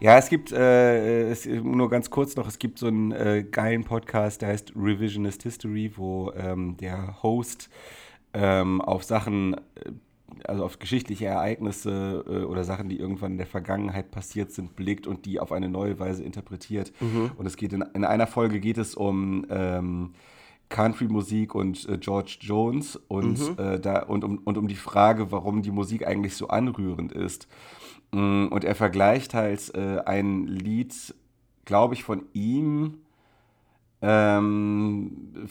Ja, es gibt, äh, es, nur ganz kurz noch, es gibt so einen äh, geilen Podcast, der heißt Revisionist History, wo ähm, der Host ähm, auf Sachen, äh, also auf geschichtliche Ereignisse äh, oder Sachen, die irgendwann in der Vergangenheit passiert sind, blickt und die auf eine neue Weise interpretiert. Mhm. Und es geht in, in einer Folge geht es um ähm, Country-Musik und äh, George Jones und, mhm. äh, da, und, um, und um die Frage, warum die Musik eigentlich so anrührend ist. Mm, und er vergleicht halt äh, ein Lied, glaube ich, von ihm ähm,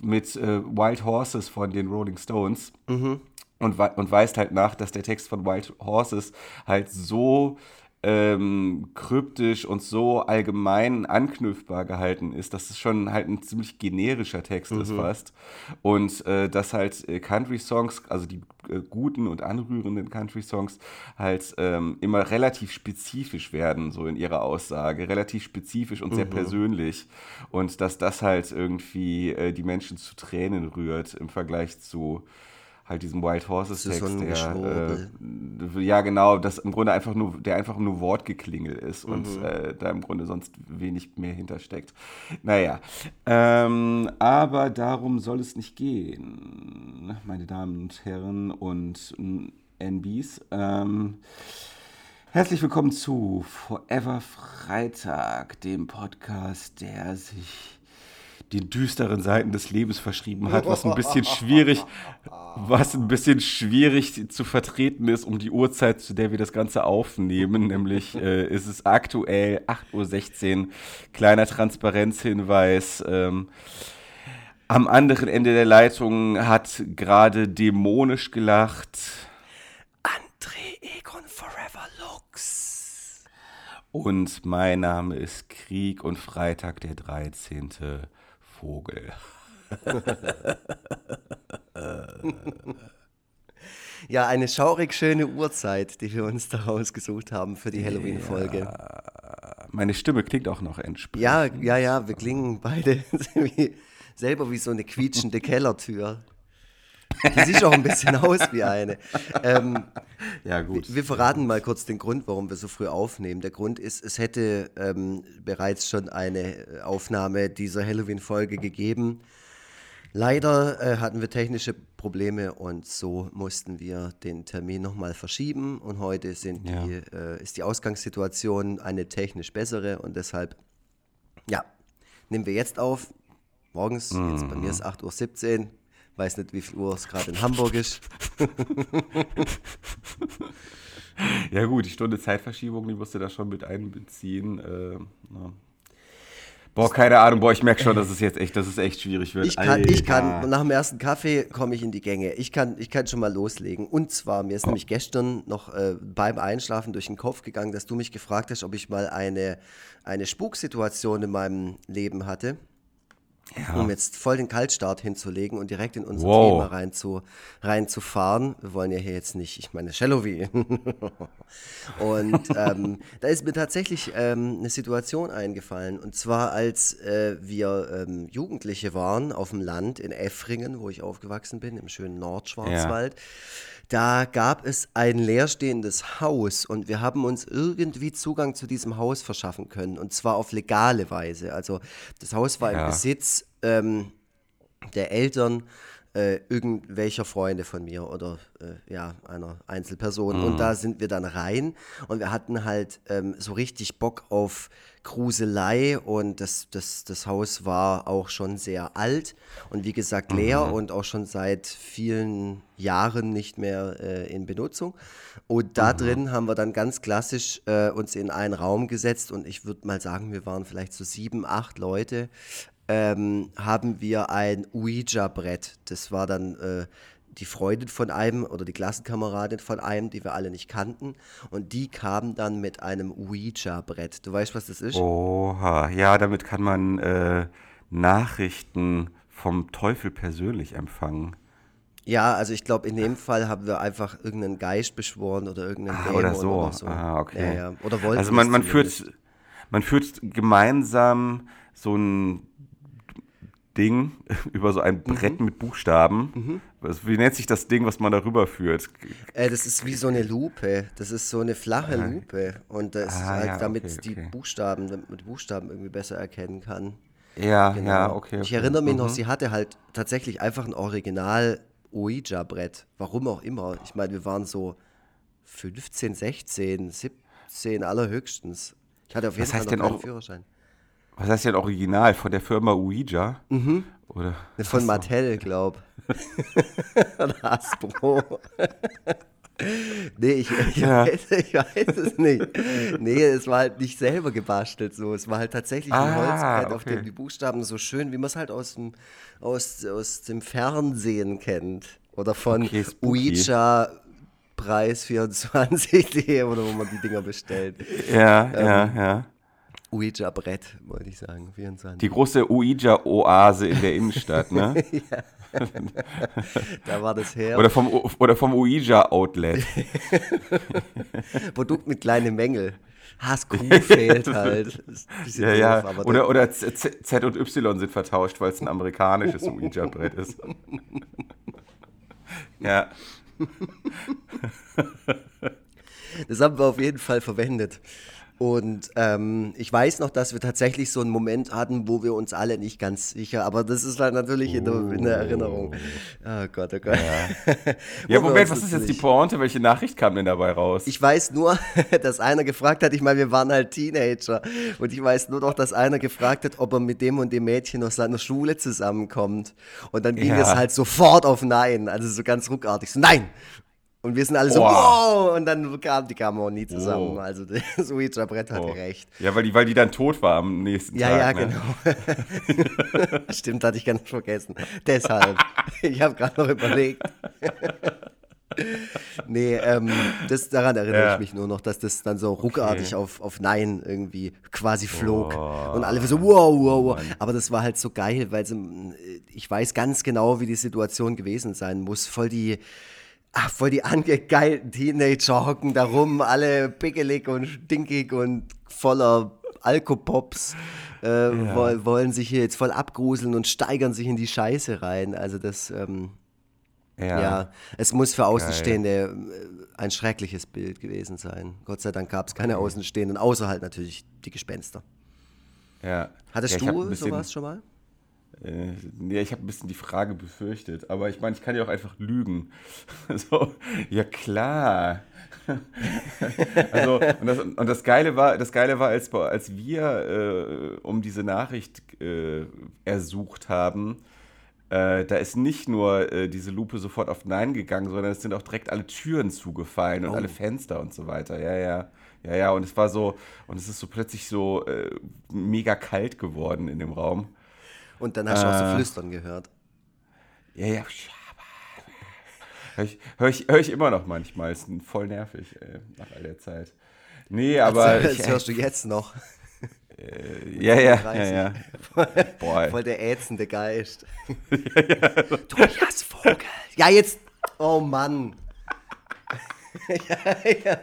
mit äh, Wild Horses von den Rolling Stones. Mhm. Und, und weist halt nach, dass der Text von Wild Horses halt so ähm, kryptisch und so allgemein anknüpfbar gehalten ist, dass es schon halt ein ziemlich generischer Text mhm. ist fast. Und äh, dass halt äh, Country-Songs, also die äh, guten und anrührenden Country-Songs, halt ähm, immer relativ spezifisch werden, so in ihrer Aussage. Relativ spezifisch und mhm. sehr persönlich. Und dass das halt irgendwie äh, die Menschen zu Tränen rührt im Vergleich zu halt diesem Wild Horses Text, so der äh, ja genau, das im Grunde einfach nur, der einfach nur Wortgeklingel ist mhm. und äh, da im Grunde sonst wenig mehr hintersteckt. Naja, ähm, aber darum soll es nicht gehen, meine Damen und Herren und NBs. Ähm, Herzlich willkommen zu Forever Freitag, dem Podcast, der sich den düsteren Seiten des Lebens verschrieben hat, was ein bisschen schwierig, was ein bisschen schwierig zu vertreten ist um die Uhrzeit, zu der wir das Ganze aufnehmen. Nämlich äh, ist es aktuell 8.16 Uhr. Kleiner Transparenzhinweis. Ähm, am anderen Ende der Leitung hat gerade dämonisch gelacht. André Egon Forever Lux. Und mein Name ist Krieg und Freitag der 13. Vogel. ja, eine schaurig schöne Uhrzeit, die wir uns da rausgesucht haben für die Halloween-Folge. Ja, meine Stimme klingt auch noch entsprechend. Ja, ja, ja, wir klingen beide wie, selber wie so eine quietschende Kellertür. Die sieht auch ein bisschen aus wie eine. Ähm, ja, gut. Wir verraten mal kurz den Grund, warum wir so früh aufnehmen. Der Grund ist, es hätte ähm, bereits schon eine Aufnahme dieser Halloween-Folge gegeben. Leider äh, hatten wir technische Probleme und so mussten wir den Termin nochmal verschieben. Und heute sind ja. die, äh, ist die Ausgangssituation eine technisch bessere und deshalb, ja, nehmen wir jetzt auf. Morgens, mhm. jetzt bei mir ist 8.17 Uhr, Weiß nicht, wie viel Uhr es gerade in Hamburg ist. ja gut, die Stunde Zeitverschiebung, die musst du da schon mit einbeziehen. Äh, Boah, keine Ahnung, boah, ich merke schon, dass es jetzt echt, dass es echt schwierig wird. Ich kann, ich kann nach dem ersten Kaffee komme ich in die Gänge. Ich kann, ich kann schon mal loslegen. Und zwar, mir ist oh. nämlich gestern noch äh, beim Einschlafen durch den Kopf gegangen, dass du mich gefragt hast, ob ich mal eine, eine Spuksituation in meinem Leben hatte. Ja. um jetzt voll den Kaltstart hinzulegen und direkt in unser wow. Thema rein zu, reinzufahren. Wir wollen ja hier jetzt nicht, ich meine, Shallowy. und ähm, da ist mir tatsächlich ähm, eine Situation eingefallen. Und zwar, als äh, wir ähm, Jugendliche waren auf dem Land in Effringen, wo ich aufgewachsen bin, im schönen Nordschwarzwald. Ja da gab es ein leerstehendes Haus und wir haben uns irgendwie Zugang zu diesem Haus verschaffen können und zwar auf legale Weise. Also das Haus war ja. im Besitz ähm, der Eltern äh, irgendwelcher Freunde von mir oder äh, ja, einer Einzelperson. Mhm. Und da sind wir dann rein und wir hatten halt ähm, so richtig Bock auf Gruselei und das, das, das Haus war auch schon sehr alt und wie gesagt leer mhm. und auch schon seit vielen Jahren nicht mehr äh, in Benutzung. Und da mhm. drin haben wir dann ganz klassisch äh, uns in einen Raum gesetzt und ich würde mal sagen, wir waren vielleicht so sieben, acht Leute ähm, haben wir ein Ouija-Brett. Das war dann äh, die Freundin von einem oder die Klassenkameradin von einem, die wir alle nicht kannten. Und die kam dann mit einem Ouija-Brett. Du weißt, was das ist? Oha, ja, damit kann man äh, Nachrichten vom Teufel persönlich empfangen. Ja, also ich glaube, in dem Fall haben wir einfach irgendeinen Geist beschworen oder irgendeinen ah, oder so. Oder so. Ah, okay. Ja, ja. Oder wollten also man, man führt, man führt gemeinsam so ein Ding über so ein Brett mit Buchstaben. Was, wie nennt sich das Ding, was man darüber führt? Äh, das ist wie so eine Lupe. Das ist so eine flache Lupe. Und das ist Ah, halt, ja, damit okay, die okay. Buchstaben, damit man die Buchstaben irgendwie besser erkennen kann. Ja, Genau. ja, okay. Ich erinnere mich noch, Mhm. sie hatte halt tatsächlich einfach ein Original Ouija-Brett. Warum auch immer. Ich meine, wir waren so 15, 16, 17 allerhöchstens. Ich hatte auf jeden Was Fall noch keinen auch- Führerschein. Was heißt denn Original? Von der Firma Ouija? Mhm. Oder? Von Mattel, glaub. Oder Hasbro. nee, ich, ich, Ja. weiß, ich weiß es nicht. Nee, es war halt nicht selber gebastelt so. Es war halt tatsächlich ein Ah, Holzbrett, auf okay. dem die Buchstaben so schön, wie man es halt aus dem, aus, aus dem Fernsehen kennt. Oder von Okay. Ouija Preis 24.de oder wo man die Dinger bestellt. Ja, Ähm, ja, ja. Ouija-Brett, wollte ich sagen, 24. Die große Ouija-Oase in der Innenstadt, ne? da war das her. Oder vom, oder vom Ouija-Outlet. Produkt mit kleinen Mängel. Hass-Kuh fehlt halt. Ja, ja. doof, Oder, oder Z, Z Z und Y sind vertauscht, weil es ein amerikanisches Ouija-Brett ist. Ja. das haben wir auf jeden Fall verwendet. Und ähm, ich weiß noch, dass wir tatsächlich so einen Moment hatten, wo wir uns alle nicht ganz sicher, aber das ist halt natürlich in der, in der Erinnerung. Oh Gott, oh Gott. Ja, wir Moment, was ist jetzt die natürlich- Pointe? Welche Nachricht kam denn dabei raus? Ich weiß nur, dass einer gefragt hat, ich meine, wir waren halt Teenager und ich weiß nur noch, dass einer gefragt hat, ob er mit dem und dem Mädchen aus seiner Schule zusammenkommt. Und dann ging Ja. es halt sofort auf Nein, also so ganz ruckartig, so Nein! Und wir sind alle so, Boah. wow! Und dann kam die kamen auch nie zusammen. Oh. Also das Ouija-Brett hatte Oh. recht. Ja, weil die, weil die dann tot war am nächsten Ja, ja, Tag. ne? genau. Stimmt, hatte ich ganz vergessen. Deshalb. Ich habe gerade noch überlegt. nee, ähm, das, daran erinnere Ja. ich mich nur noch, dass das dann so ruckartig auf, auf Nein irgendwie quasi flog. Oh, Und alle so, wow, wow, wow. Aber das war halt so geil, weil ich weiß ganz genau, wie die Situation gewesen sein muss. Voll die, ach, voll die angegeilten Teenager hocken da rum, alle pickelig und stinkig und voller Alkopops. Äh, woll- wollen sich hier jetzt voll abgruseln und steigern sich in die Scheiße rein. Also das, ähm, Ja. ja. es muss für Außenstehende äh, ein schreckliches Bild gewesen sein. Gott sei Dank gab es keine Außenstehenden, außer halt natürlich die Gespenster. ja. Hattest ja, du sowas schon mal? Äh, nee, ich habe ein bisschen die Frage befürchtet. Aber ich meine, ich kann ja auch einfach lügen. so, ja klar. also, und das, und das Geile war, das Geile war, als, als wir äh, um diese Nachricht äh, ersucht haben, äh, da ist nicht nur äh, diese Lupe sofort auf Nein gegangen, sondern es sind auch direkt alle Türen zugefallen und Oh. alle Fenster und so weiter. Ja, ja. Ja, ja, und es war so, und es ist so plötzlich so äh, mega kalt geworden in dem Raum. Und dann hast du auch so Äh. Flüstern gehört. Ja, ja. Hör ich, hör, ich, hör ich immer noch manchmal. Ist voll nervig, ey, nach all der Zeit. Nee, aber. das, das hörst du jetzt noch. ja, ja, ja, ja. Boah, Voll der ätzende Geist. Tobias Vogel. Ja, jetzt. Oh Mann. Ja,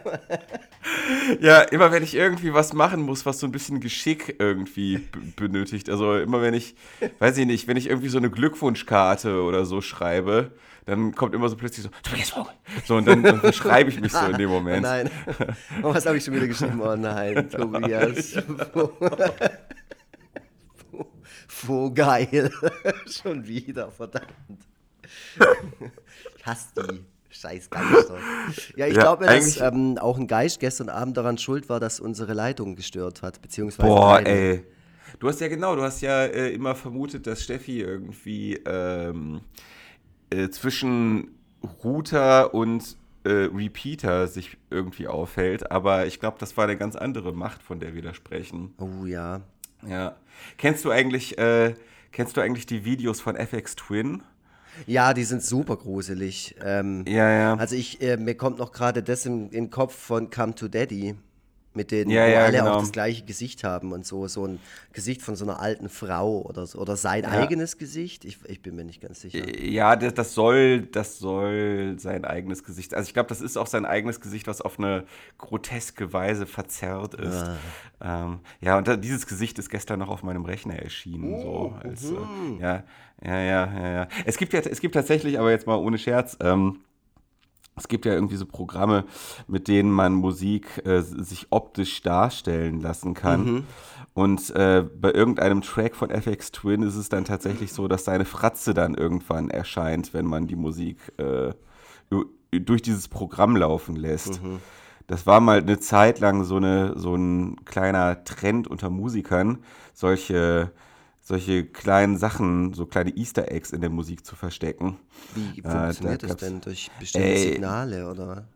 immer wenn ich irgendwie was machen muss, was so ein bisschen Geschick irgendwie benötigt. Also immer wenn ich, weiß ich nicht, wenn ich irgendwie so eine Glückwunschkarte oder so schreibe, dann kommt immer so plötzlich so, Tobias Vogel. So, und dann, dann beschreibe ich mich so in dem Oh Moment. nein. Oh, was habe ich schon wieder geschrieben? Oh nein, Tobias. Vogel. schon wieder, verdammt. Ich hasse die. Scheiß Geister. Ja, ich Ja, glaube, dass ähm, auch ein Geist gestern Abend daran schuld war, dass unsere Leitung gestört hat, beziehungsweise Boah, deine. ey. Du hast ja genau, du hast ja äh, immer vermutet, dass Steffi irgendwie ähm, äh, zwischen Router und äh, Repeater sich irgendwie aufhält, aber ich glaube, das war eine ganz andere Macht, von der wir da sprechen. Oh ja. Ja. Kennst du eigentlich, äh, kennst du eigentlich die Videos von FX Twin? Ja, die sind super gruselig. Ähm, Ja, ja. Also ich, äh, mir kommt noch gerade das in, den Kopf von Come to Daddy. mit denen Ja, ja, alle genau. auch das gleiche Gesicht haben und so, so ein Gesicht von so einer alten Frau oder, so, oder sein Ja. eigenes Gesicht. Ich, ich bin mir nicht ganz sicher. Ja, das, das soll, das soll sein eigenes Gesicht. Also ich glaube, das ist auch sein eigenes Gesicht, was auf eine groteske Weise verzerrt ist. Ähm, ja, und da, dieses Gesicht ist gestern noch auf meinem Rechner erschienen. so als, äh, ja, ja, ja, ja, ja. Es gibt ja, es gibt tatsächlich, aber jetzt mal ohne Scherz. Ähm, es gibt ja irgendwie so Programme, mit denen man Musik äh, sich optisch darstellen lassen kann. Und äh, bei irgendeinem Track von FX Twin ist es dann tatsächlich so, dass seine Fratze dann irgendwann erscheint, wenn man die Musik äh, durch dieses Programm laufen lässt. Das war mal eine Zeit lang so, eine, so ein kleiner Trend unter Musikern, solche, solche kleinen Sachen, so kleine Easter Eggs in der Musik zu verstecken. Wie da funktioniert das gab's- denn? Durch bestimmte Ey. Signale oder?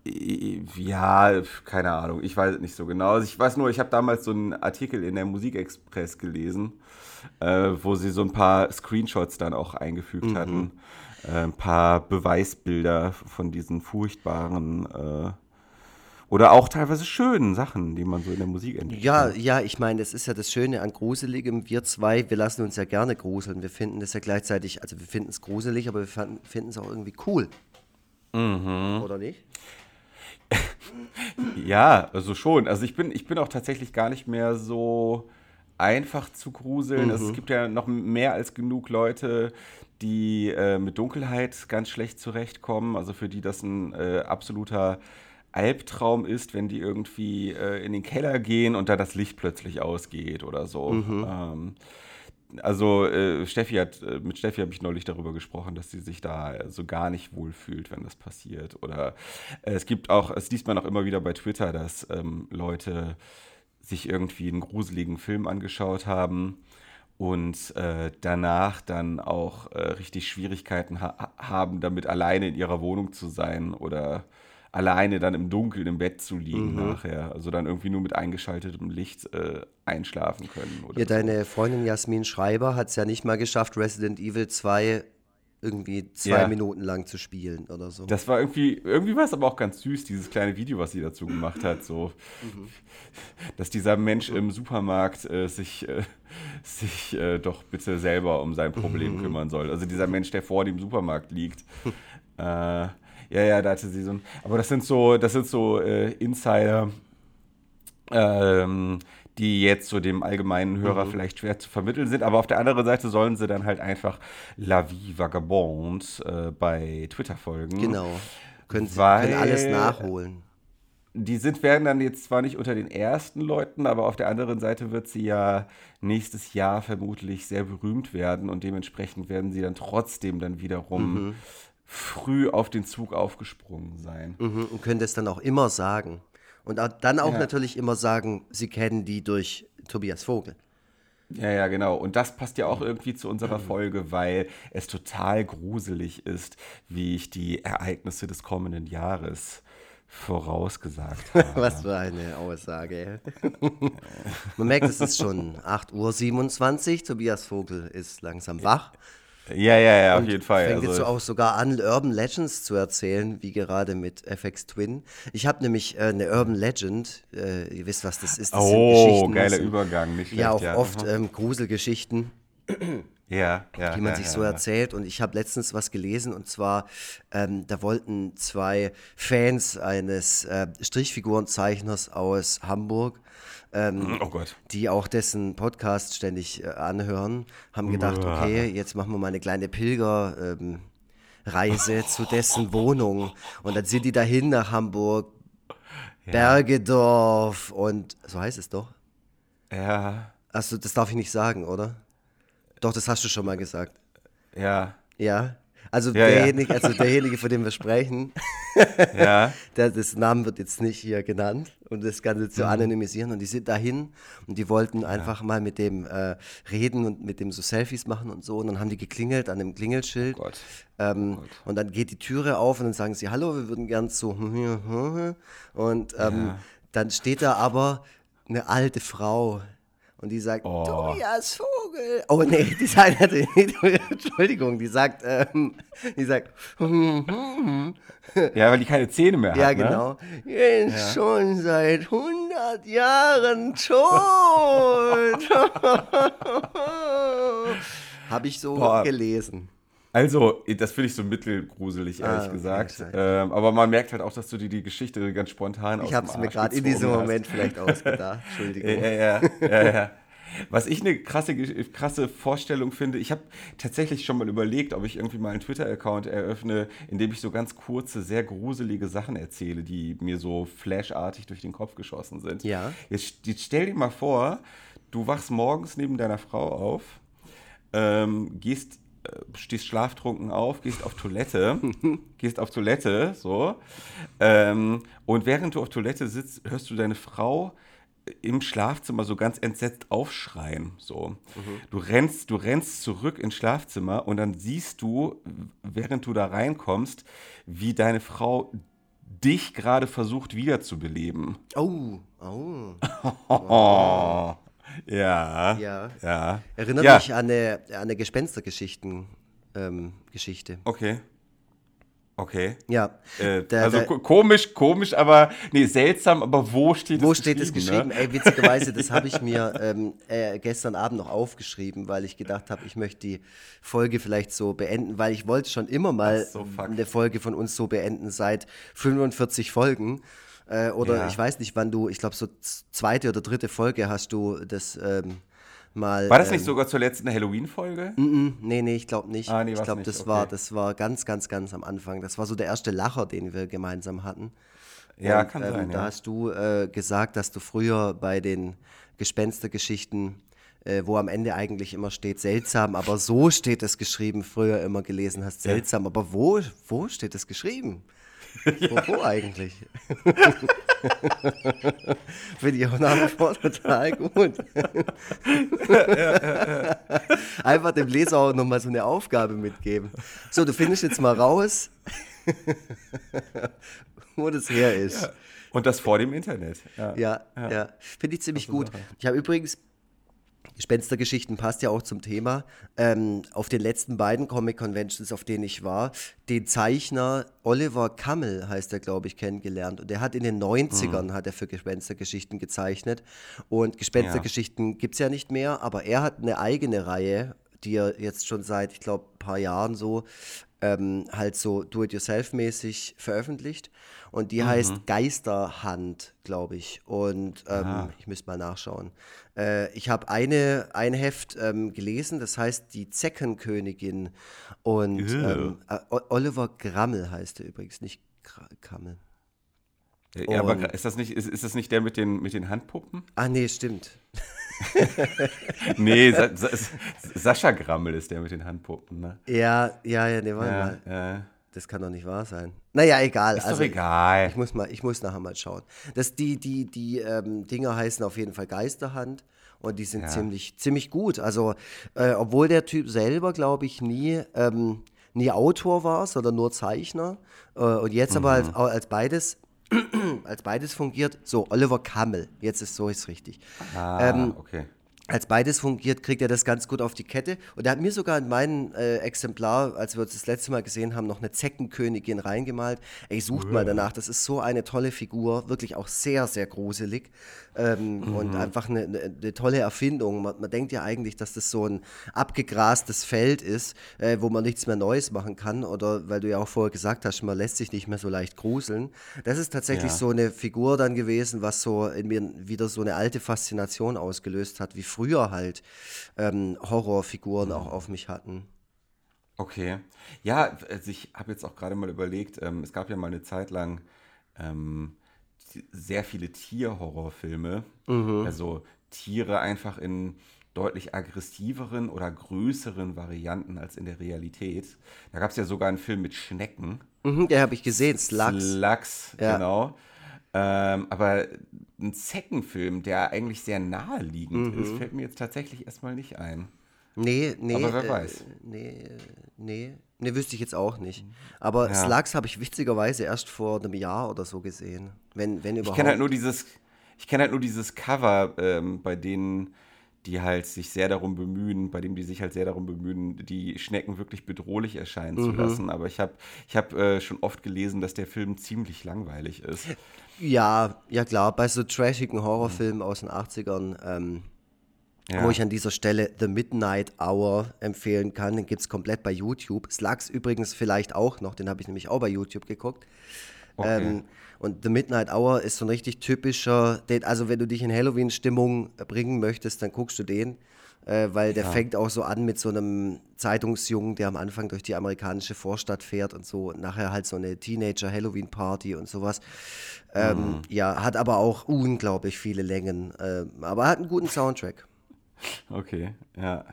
Ja, keine Ahnung, ich weiß es nicht so genau. Also ich weiß nur, ich habe damals so einen Artikel in der Musikexpress gelesen, äh, wo sie so ein paar Screenshots dann auch eingefügt hatten. Äh, ein paar Beweisbilder von diesen furchtbaren äh, oder auch teilweise schönen Sachen, die man so in der Musik entdeckt. Ja, ja, ich meine, das ist ja das Schöne an Gruseligem. Wir zwei, wir lassen uns ja gerne gruseln. Wir finden das ja gleichzeitig, also wir finden es gruselig, aber wir finden es auch irgendwie cool. Mhm. Oder nicht? Ja, also schon. Also ich bin, ich bin auch tatsächlich gar nicht mehr so einfach zu gruseln. Also es gibt ja noch mehr als genug Leute, die äh, mit Dunkelheit ganz schlecht zurechtkommen. Also für die das ein äh, absoluter Albtraum ist, wenn die irgendwie äh, in den Keller gehen und da das Licht plötzlich ausgeht oder so. Ähm, also äh, Steffi hat, äh, mit Steffi habe ich neulich darüber gesprochen, dass sie sich da äh, so gar nicht wohlfühlt, wenn das passiert. Oder äh, es gibt auch, es liest man auch immer wieder bei Twitter, dass ähm, Leute sich irgendwie einen gruseligen Film angeschaut haben und äh, danach dann auch äh, richtig Schwierigkeiten ha haben, damit alleine in ihrer Wohnung zu sein oder alleine dann im Dunkeln im Bett zu liegen nachher. Also dann irgendwie nur mit eingeschaltetem Licht äh, einschlafen können. Oder Ja, so. deine Freundin Jasmin Schreiber hat es ja nicht mal geschafft, Resident Evil 2 irgendwie zwei Ja. Minuten lang zu spielen oder so. Das war irgendwie, irgendwie war es aber auch ganz süß, dieses kleine Video, was sie dazu gemacht hat. So, dass dieser Mensch im Supermarkt äh, sich, äh, sich äh, doch bitte selber um sein Problem kümmern soll. Also dieser Mensch, der vor dem Supermarkt liegt. ja, ja, da hatte sie so ein. Aber das sind so, das sind so äh, Insider, ähm, die jetzt so dem allgemeinen Hörer vielleicht schwer zu vermitteln sind. Aber auf der anderen Seite sollen sie dann halt einfach La Vie Vagabonde äh, bei Twitter folgen. genau. Können, sie, können alles nachholen. Die sind, werden dann jetzt zwar nicht unter den ersten Leuten, aber auf der anderen Seite wird sie ja nächstes Jahr vermutlich sehr berühmt werden und dementsprechend werden sie dann trotzdem dann wiederum früh auf den Zug aufgesprungen sein. Mhm, und können das dann auch immer sagen. Und dann auch Ja. natürlich immer sagen, sie kennen die durch Tobias Vogel. Ja, ja, genau. Und das passt ja auch irgendwie zu unserer Folge, weil es total gruselig ist, wie ich die Ereignisse des kommenden Jahres vorausgesagt habe. Was für eine Aussage. Man merkt, es ist schon 8.27 Uhr. Tobias Vogel ist langsam wach. Ja, ja, ja, auf jeden Fall. Fängt jetzt Also, so auch sogar an, Urban Legends zu erzählen, wie gerade mit FX Twin. Ich habe nämlich äh, eine Urban Legend, äh, ihr wisst, was das ist. Das oh, geiler Übergang, nicht schlecht. Ja, auch ja. oft ähm, Gruselgeschichten, ja, ja, die man ja, sich so erzählt. Und ich habe letztens was gelesen und zwar, ähm, da wollten zwei Fans eines äh, Strichfigurenzeichners aus Hamburg, ähm, Oh Gott. die auch dessen Podcast ständig äh, anhören, haben gedacht, Uah. okay, jetzt machen wir mal eine kleine Pilgerreise ähm, Reise zu dessen Wohnung. Und dann sind die dahin nach Hamburg, Bergedorf und so heißt es doch. Ja, Achso, das darf ich nicht sagen, oder? Doch, das hast du schon mal gesagt. ja, Ja. Also, Ja, ja. derjenige, also derjenige, von dem wir sprechen, ja. der, das Namen wird jetzt nicht hier genannt und das Ganze Mhm. zu anonymisieren. Und die sind dahin und die wollten einfach mal mit dem äh, reden und mit dem so Selfies machen und so. Und dann haben die geklingelt an dem Klingelschild. Oh. Ähm, Gott. Und dann geht die Türe auf und dann sagen sie, hallo, wir würden gern so. Und ähm, Ja. dann steht da aber eine alte Frau. Und die sagt, oh. Tobias Vogel. Oh nee, die sagt, Entschuldigung, die sagt, ähm, die sagt, ja, weil die keine Zähne mehr hat. Ja, ne? genau. Ne? Jetzt ja. schon seit 100 Jahren tot. Habe ich so Boah. gelesen. Also, das finde ich so mittelgruselig, ehrlich ah, okay, gesagt. Ähm, aber man merkt halt auch, dass du dir die Geschichte ganz spontan Ich habe es mir gerade in diesem Moment vielleicht ausgedacht. Entschuldigung. ja, ja, ja, ja. Was ich eine krasse, krasse Vorstellung finde, ich habe tatsächlich schon mal überlegt, ob ich irgendwie mal einen Twitter-Account eröffne, in dem ich so ganz kurze, sehr gruselige Sachen erzähle, die mir so flashartig durch den Kopf geschossen sind. Ja. Jetzt, jetzt stell dir mal vor, du wachst morgens neben deiner Frau auf, ähm, gehst stehst schlaftrunken auf, gehst auf Toilette, gehst auf Toilette, so. Ähm, und während du auf Toilette sitzt, hörst du deine Frau im Schlafzimmer so ganz entsetzt aufschreien. So. Mhm. Du rennst, du rennst zurück ins Schlafzimmer und dann siehst du, während du da reinkommst, wie deine Frau dich gerade versucht wiederzubeleben. Oh, oh. oh. Ja. Ja. ja. Erinnert ja. mich an eine, an eine Gespenstergeschichten-Geschichte. Ähm, okay. Okay. Ja. Äh, der, also der, komisch, komisch, aber nee, seltsam, aber wo steht wo es geschrieben? Wo steht es geschrieben? Ne? Ey, witzigerweise, das habe ich mir ähm, äh, gestern Abend noch aufgeschrieben, weil ich gedacht habe, ich möchte die Folge vielleicht so beenden, weil ich wollte schon immer mal so, eine Folge von uns so beenden seit 45 Folgen. Äh, oder ja. ich weiß nicht, wann du, ich glaube, so zweite oder dritte Folge hast du das. Ähm, mal. War das nicht ähm, sogar zur letzten Halloween-Folge? Mm, mm, nee, nee, ich glaube nicht. Ah, nee, ich glaube, das, okay. war, das war ganz, ganz, ganz am Anfang. Das war so der erste Lacher, den wir gemeinsam hatten. Ja, Und, kann ähm, sein. Da ja. hast du äh, gesagt, dass du früher bei den Gespenstergeschichten äh, wo am Ende eigentlich immer steht seltsam, aber so steht es geschrieben, früher immer gelesen hast, seltsam, ja. aber wo, wo steht es geschrieben? Ja. Wo, wo eigentlich? Finde ich auch nach wie vor total gut. Einfach dem Leser auch nochmal so eine Aufgabe mitgeben. So, du findest jetzt mal raus, wo das her ist. Ja. Und das vor dem Internet. Ja, ja. ja. Finde ich ziemlich gut. Ich habe übrigens Gespenstergeschichten passt ja auch zum Thema. Ähm, auf den letzten beiden Comic-Conventions, auf denen ich war, den Zeichner Oliver Kammel, heißt er, glaube ich, kennengelernt. Und der hat in den 90ern, mhm. hat er für Gespenstergeschichten gezeichnet. Und Gespenstergeschichten ja. gibt es ja nicht mehr, aber er hat eine eigene Reihe, die er jetzt schon seit, ich glaube, ein paar Jahren so ähm, halt so do-it-yourself-mäßig veröffentlicht. Und die mhm. heißt Geisterhand, glaube ich. Und ähm, ich müsste mal nachschauen. Äh, ich habe eine, ein Heft ähm, gelesen, das heißt Die Zeckenkönigin. Und ähm, äh, Oliver Grammel heißt er übrigens, nicht Krammel. Ja, aber ist das nicht, ist, ist das nicht der mit den, mit den Handpuppen? Ah, nee, stimmt. nee, Sa Sa Sascha Grammel ist der mit den Handpuppen, ne? Ja, ja, ja, nee, warte ja, mal. Ja. Das kann doch nicht wahr sein. Naja, egal. Ist also, doch egal. Ich muss, mal, ich muss nachher mal schauen. Das, die die, die ähm, Dinger heißen auf jeden Fall Geisterhand und die sind ja. ziemlich, ziemlich gut. Also, äh, obwohl der Typ selber, glaube ich, nie, ähm, nie Autor war, sondern nur Zeichner. Äh, und jetzt mhm. aber als, als beides als beides fungiert, so Oliver Kammel, jetzt ist so ist richtig. Ah, ähm, okay als beides fungiert, kriegt er das ganz gut auf die Kette. Und er hat mir sogar in meinem äh, Exemplar, als wir uns das letzte Mal gesehen haben, noch eine Zeckenkönigin reingemalt. Ey, sucht ja. mal danach. Das ist so eine tolle Figur, wirklich auch sehr, sehr gruselig. Ähm, mhm. Und einfach eine, eine, eine tolle Erfindung. Man, man, denkt ja eigentlich, dass das so ein abgegrastes Feld ist, äh, wo man nichts mehr Neues machen kann. Oder weil du ja auch vorher gesagt hast, man lässt sich nicht mehr so leicht gruseln. Das ist tatsächlich ja. so eine Figur dann gewesen, was so in mir wieder so eine alte Faszination ausgelöst hat, wie früher halt ähm, Horrorfiguren mhm. auch auf mich hatten. Okay. Ja, also ich habe jetzt auch gerade mal überlegt, ähm, es gab ja mal eine Zeit lang ähm, sehr viele Tierhorrorfilme. Mhm. Also Tiere einfach in deutlich aggressiveren oder größeren Varianten als in der Realität. Da gab es ja sogar einen Film mit Schnecken. Mhm, den habe ich gesehen, Slugs. Slugs, ja. genau. Ähm, aber ein Zeckenfilm, der eigentlich sehr naheliegend mhm. ist, fällt mir jetzt tatsächlich erstmal nicht ein. Nee, nee. Aber wer äh, weiß. Nee, nee. Nee, wüsste ich jetzt auch nicht. Aber ja. Slugs habe ich witzigerweise erst vor einem Jahr oder so gesehen. Wenn, wenn überhaupt. Ich kenne halt nur dieses, ich kenne halt nur dieses Cover, ähm, bei denen die halt sich sehr darum bemühen, bei dem die sich halt sehr darum bemühen, die Schnecken wirklich bedrohlich erscheinen zu lassen. Aber ich habe ich hab, äh, schon oft gelesen, dass der Film ziemlich langweilig ist. Ja, ja klar, bei so trashigen Horrorfilmen aus den 80ern, ähm, Ja. wo ich an dieser Stelle The Midnight Hour empfehlen kann, den gibt es komplett bei YouTube. Slugs übrigens vielleicht auch noch, den habe ich nämlich auch bei YouTube geguckt. Okay. Ähm, und The Midnight Hour ist so ein richtig typischer, den, also wenn du dich in Halloween-Stimmung äh, bringen möchtest, dann guckst du den, äh, weil der Ja. fängt auch so an mit so einem Zeitungsjungen, der am Anfang durch die amerikanische Vorstadt fährt und so und nachher halt so eine Teenager-Halloween-Party und sowas. Ähm, Ja, hat aber auch unglaublich viele Längen, ähm, aber hat einen guten Soundtrack. Okay, ja.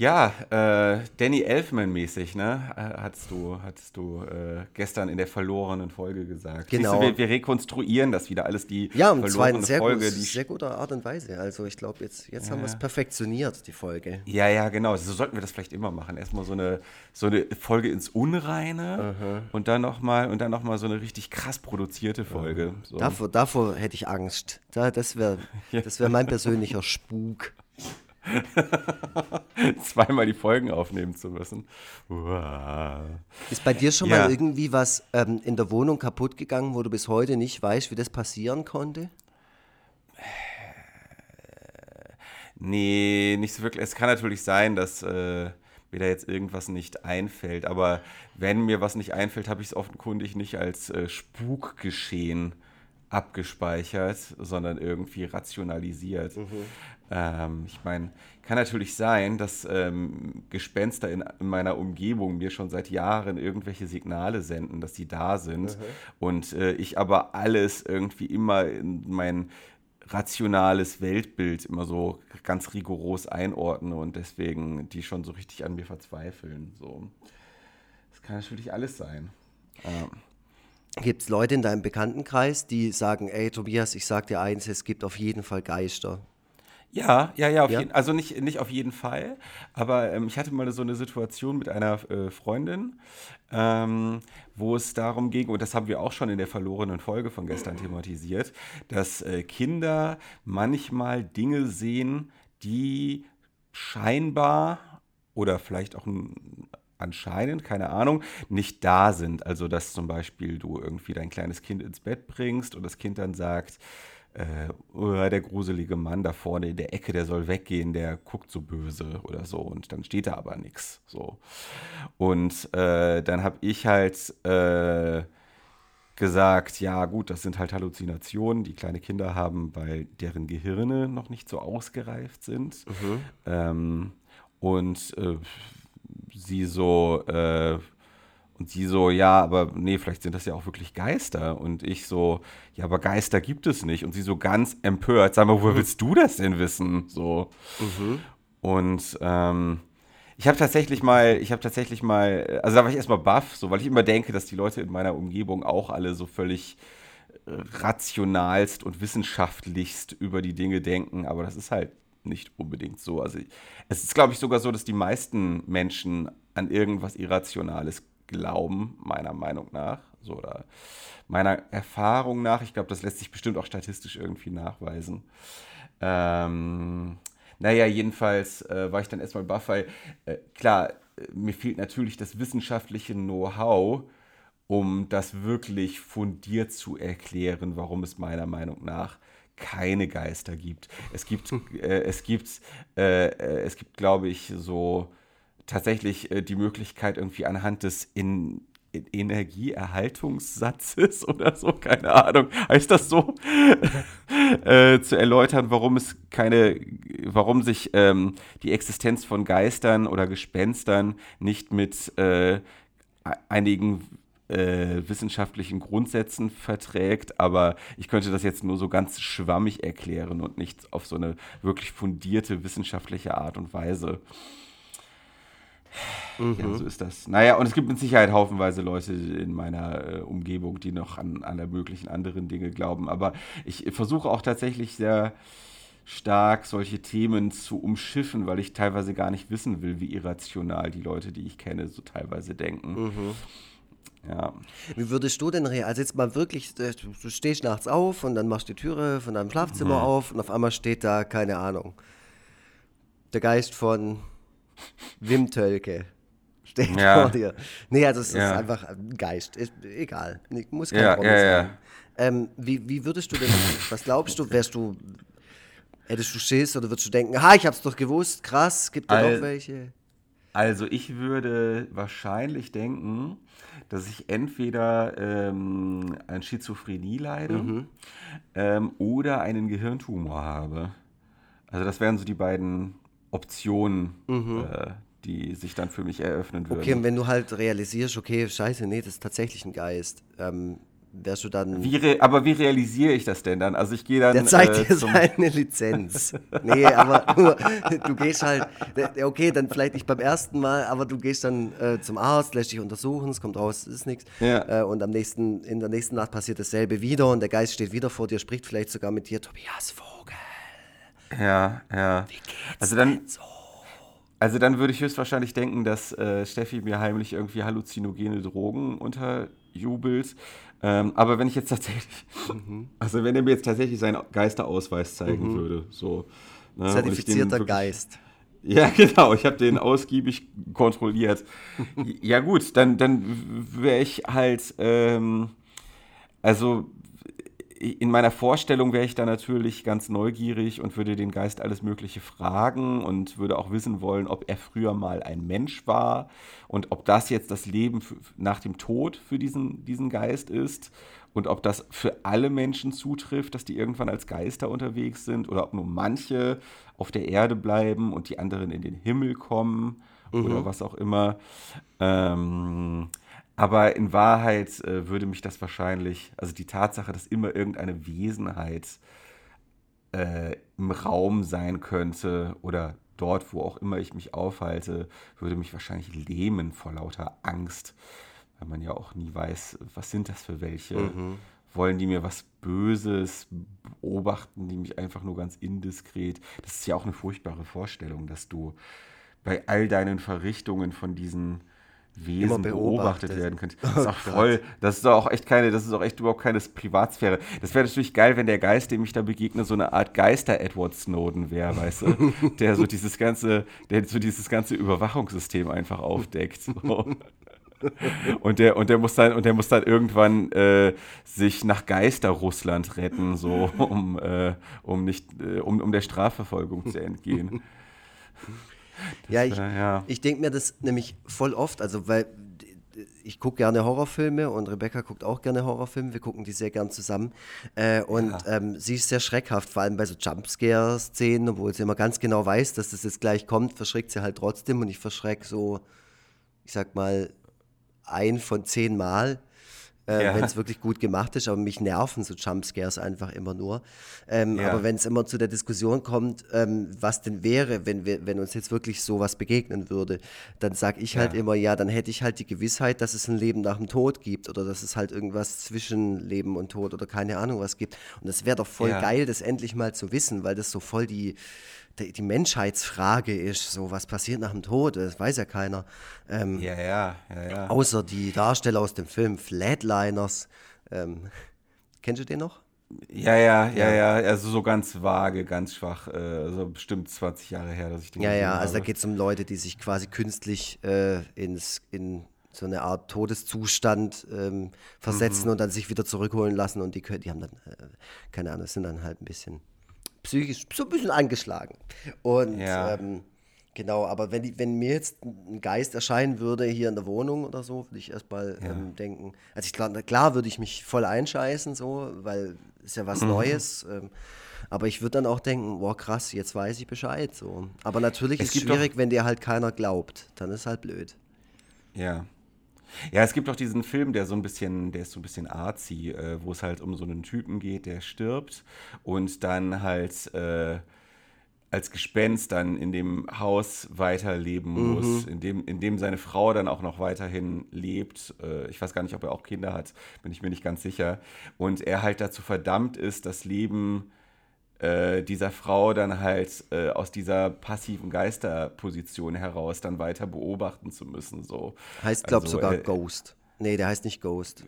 Ja, äh, Danny Elfman-mäßig, ne? Äh, Hattest du, hattest du äh, gestern in der verlorenen Folge gesagt. Genau. du, wir, wir rekonstruieren das wieder, alles die Ja, und verlorene sehr, Folge. die sehr guter Art und Weise. Also ich glaube, jetzt, jetzt haben wir es Ja. perfektioniert, die Folge. Ja, ja, genau. So sollten wir das vielleicht immer machen. Erstmal so eine, so eine Folge ins Unreine und dann nochmal und dann noch mal so eine richtig krass produzierte Folge. So. Davor, davor hätte ich Angst. Da, das wäre das wär mein persönlicher Spuk. Zweimal die Folgen aufnehmen zu müssen. Uah. Ist bei dir schon Ja. mal irgendwie was ähm, in der Wohnung kaputt gegangen, wo du bis heute nicht weißt, wie das passieren konnte? Nee, nicht so wirklich. Es kann natürlich sein, dass äh, mir da jetzt irgendwas nicht einfällt. Aber wenn mir was nicht einfällt, habe ich es offenkundig nicht als äh, Spukgeschehen abgespeichert, sondern irgendwie rationalisiert. Ähm, ich meine, kann natürlich sein, dass ähm, Gespenster in, in meiner Umgebung mir schon seit Jahren irgendwelche Signale senden, dass sie da sind. Und äh, ich aber alles irgendwie immer in mein rationales Weltbild immer so ganz rigoros einordne und deswegen die schon so richtig an mir verzweifeln. So. Das kann natürlich alles sein. Ähm, Gibt es Leute in deinem Bekanntenkreis, die sagen, ey Tobias, ich sag dir eins, es gibt auf jeden Fall Geister. Ja, ja, ja, Ja? Jeden, also nicht, nicht auf jeden Fall, aber ähm, ich hatte mal so eine Situation mit einer äh, Freundin, ähm, wo es darum ging, und das haben wir auch schon in der verlorenen Folge von gestern thematisiert, dass äh, Kinder manchmal Dinge sehen, die scheinbar oder vielleicht auch ein, anscheinend, keine Ahnung, nicht da sind. Also dass zum Beispiel du irgendwie dein kleines Kind ins Bett bringst und das Kind dann sagt, äh, oh, der gruselige Mann da vorne in der Ecke, der soll weggehen, der guckt so böse oder so und dann steht da aber nichts. So. Und äh, dann habe ich halt äh, gesagt, ja gut, das sind halt Halluzinationen, die kleine Kinder haben, weil deren Gehirne noch nicht so ausgereift sind. Ähm, und äh, sie so, äh, und sie so, ja, aber nee, vielleicht sind das ja auch wirklich Geister. Und ich so, ja, aber Geister gibt es nicht. Und sie so ganz empört, sag mal, woher willst du das denn wissen? So. Und ähm, ich habe tatsächlich mal, ich habe tatsächlich mal, also da war ich erstmal baff, so, weil ich immer denke, dass die Leute in meiner Umgebung auch alle so völlig äh, rationalst und wissenschaftlichst über die Dinge denken, aber das ist halt nicht unbedingt so. Also es ist, glaube ich, sogar so, dass die meisten Menschen an irgendwas Irrationales glauben, meiner Meinung nach. So, oder meiner Erfahrung nach. Ich glaube, das lässt sich bestimmt auch statistisch irgendwie nachweisen. Ähm, naja, jedenfalls äh, war ich dann erstmal baff, weil äh, klar, äh, mir fehlt natürlich das wissenschaftliche Know-how, um das wirklich fundiert zu erklären, warum es meiner Meinung nach keine Geister gibt. Es gibt, äh, es gibt, äh, äh, es gibt, glaube ich, so tatsächlich äh, die Möglichkeit, irgendwie anhand des in, in Energieerhaltungssatzes oder so, keine Ahnung, heißt das so, äh, zu erläutern, warum es keine, warum sich ähm, die Existenz von Geistern oder Gespenstern nicht mit äh, einigen äh, wissenschaftlichen Grundsätzen verträgt, aber ich könnte das jetzt nur so ganz schwammig erklären und nicht auf so eine wirklich fundierte wissenschaftliche Art und Weise. Ja, so ist das. Naja, und es gibt mit Sicherheit haufenweise Leute in meiner äh, Umgebung, die noch an alle möglichen anderen Dinge glauben. Aber ich versuche auch tatsächlich sehr stark solche Themen zu umschiffen, weil ich teilweise gar nicht wissen will, wie irrational die Leute, die ich kenne, so teilweise denken. Ja. Wie würdest du denn reagieren? Also jetzt mal wirklich, du du stehst nachts auf und dann machst du die Türe von deinem Schlafzimmer auf und auf einmal steht da, keine Ahnung, Der Geist von Wim Tölke steht Ja. vor dir. Nee, also es Ja. ist einfach ein Geist. Ist, egal. Muss kein Ja, ja. sein. Ähm, wie, wie würdest du denn, was glaubst du, wärst du, hättest du Schiss oder würdest du denken, ha, ich hab's doch gewusst, krass, gibt ja noch welche? Also ich würde wahrscheinlich denken, dass ich entweder ähm, an Schizophrenie leide Mhm. ähm, oder einen Gehirntumor habe. Also das wären so die beiden Optionen, äh, die sich dann für mich eröffnen würden. Mhm. Okay, und wenn du halt realisierst, okay, scheiße, nee, das ist tatsächlich ein Geist, ähm, wärst du dann. Wie aber wie realisiere ich das denn dann? Also ich gehe dann Der zeigt äh, dir zum, seine Lizenz. Nee, aber nur, du gehst halt, okay, dann vielleicht nicht beim ersten Mal, aber du gehst dann äh, zum Arzt, lässt dich untersuchen, es kommt raus, es ist nichts. Ja. Äh, und am nächsten, in der nächsten Nacht passiert dasselbe wieder und der Geist steht wieder vor dir, spricht vielleicht sogar mit dir, Tobias Vogel. Ja, ja. Also dann, also dann würde ich höchstwahrscheinlich denken, dass äh, Steffi mir heimlich irgendwie halluzinogene Drogen unterjubelt. Ähm, aber wenn ich jetzt tatsächlich, also wenn er mir jetzt tatsächlich seinen Geisterausweis zeigen würde, so. Ne, Zertifizierter wirklich- Geist. Ja, genau. Ich habe den ausgiebig kontrolliert. Ja gut, dann, dann wäre ich halt, ähm, also in meiner Vorstellung wäre ich da natürlich ganz neugierig und würde den Geist alles Mögliche fragen und würde auch wissen wollen, ob er früher mal ein Mensch war und ob das jetzt das Leben nach dem Tod für diesen, diesen Geist ist und ob das für alle Menschen zutrifft, dass die irgendwann als Geister unterwegs sind oder ob nur manche auf der Erde bleiben und die anderen in den Himmel kommen oder was auch immer. Ähm, aber in Wahrheit äh, würde mich das wahrscheinlich, also die Tatsache, dass immer irgendeine Wesenheit äh, im Raum sein könnte oder dort, wo auch immer ich mich aufhalte, würde mich wahrscheinlich lähmen vor lauter Angst, weil man ja auch nie weiß, was sind das für welche. Wollen die mir was Böses, beobachten die mich einfach nur ganz indiskret. Das ist ja auch eine furchtbare Vorstellung, dass du bei all deinen Verrichtungen von diesen Wesen beobachtet. beobachtet. werden könntest. Das ist auch voll, das ist doch auch echt keine, das ist auch echt überhaupt keine Privatsphäre. Das wäre natürlich geil, wenn der Geist, dem ich da begegne, so eine Art Geister-Edward Snowden wäre, weißt du? Der so dieses ganze, der so dieses ganze Überwachungssystem einfach aufdeckt. So. Und der, und der muss dann, und der muss dann irgendwann äh, sich nach Geister-Russland retten, so um, äh, um nicht, äh, um, um der Strafverfolgung zu entgehen. Ja, ich, ja. ich denke mir das nämlich voll oft, also weil ich gucke gerne Horrorfilme und Rebecca guckt auch gerne Horrorfilme. Wir gucken die sehr gern zusammen. Äh, und ähm, sie ist sehr schreckhaft, vor allem bei so Jumpscare-Szenen, obwohl sie immer ganz genau weiß, dass das jetzt gleich kommt, verschreckt sie halt trotzdem und ich verschrecke so, ich sag mal, ein von zehn Mal. Äh, Ja. Wenn es wirklich gut gemacht ist, aber mich nerven so Jumpscares einfach immer nur. Ähm, Ja. Aber wenn es immer zu der Diskussion kommt, ähm, was denn wäre, wenn, wir, wenn uns jetzt wirklich sowas begegnen würde, dann sage ich halt Ja. immer, ja, dann hätte ich halt die Gewissheit, dass es ein Leben nach dem Tod gibt oder dass es halt irgendwas zwischen Leben und Tod oder keine Ahnung was gibt. Und das wäre doch voll geil, das endlich mal zu wissen, weil das so voll die, die, die Menschheitsfrage ist. So, was passiert nach dem Tod? Das weiß ja keiner. Ähm, Ja, ja, ja, ja. Außer die Darsteller aus dem Film Flatliners. Ähm, kennst du den noch? Ja, ja, ja, ja, also so ganz vage, ganz schwach, äh, so bestimmt 20 Jahre her, dass ich den Ja, ja, also da geht es um Leute, die sich quasi künstlich äh, ins, in so eine Art Todeszustand ähm, versetzen Mhm. und dann sich wieder zurückholen lassen und die, die haben dann, äh, keine Ahnung, sind dann halt ein bisschen psychisch, so ein bisschen angeschlagen. Und Ja. ähm, genau, aber wenn, die, wenn mir jetzt ein Geist erscheinen würde hier in der Wohnung oder so, würde ich erstmal ähm, denken, also ich klar, klar würde ich mich voll einscheißen, so, weil ist ja Mhm. was Neues. Ähm, aber ich würde dann auch denken, boah, krass, jetzt weiß ich Bescheid. So. Aber natürlich Es ist es schwierig, wenn dir halt keiner glaubt. Dann ist halt blöd. Ja. Ja, es gibt auch diesen Film, der so ein bisschen, der ist so ein bisschen artsy, äh, wo es halt um so einen Typen geht, der stirbt und dann halt äh, als Gespenst dann in dem Haus weiterleben muss, in dem, in dem seine Frau dann auch noch weiterhin lebt. Äh, ich weiß gar nicht, ob er auch Kinder hat, bin ich mir nicht ganz sicher. Und er halt dazu verdammt ist, das Leben äh, dieser Frau dann halt äh, aus dieser passiven Geisterposition heraus dann weiter beobachten zu müssen. So. Heißt, glaub Also, sogar äh, Ghost. Nee, der heißt nicht Ghost.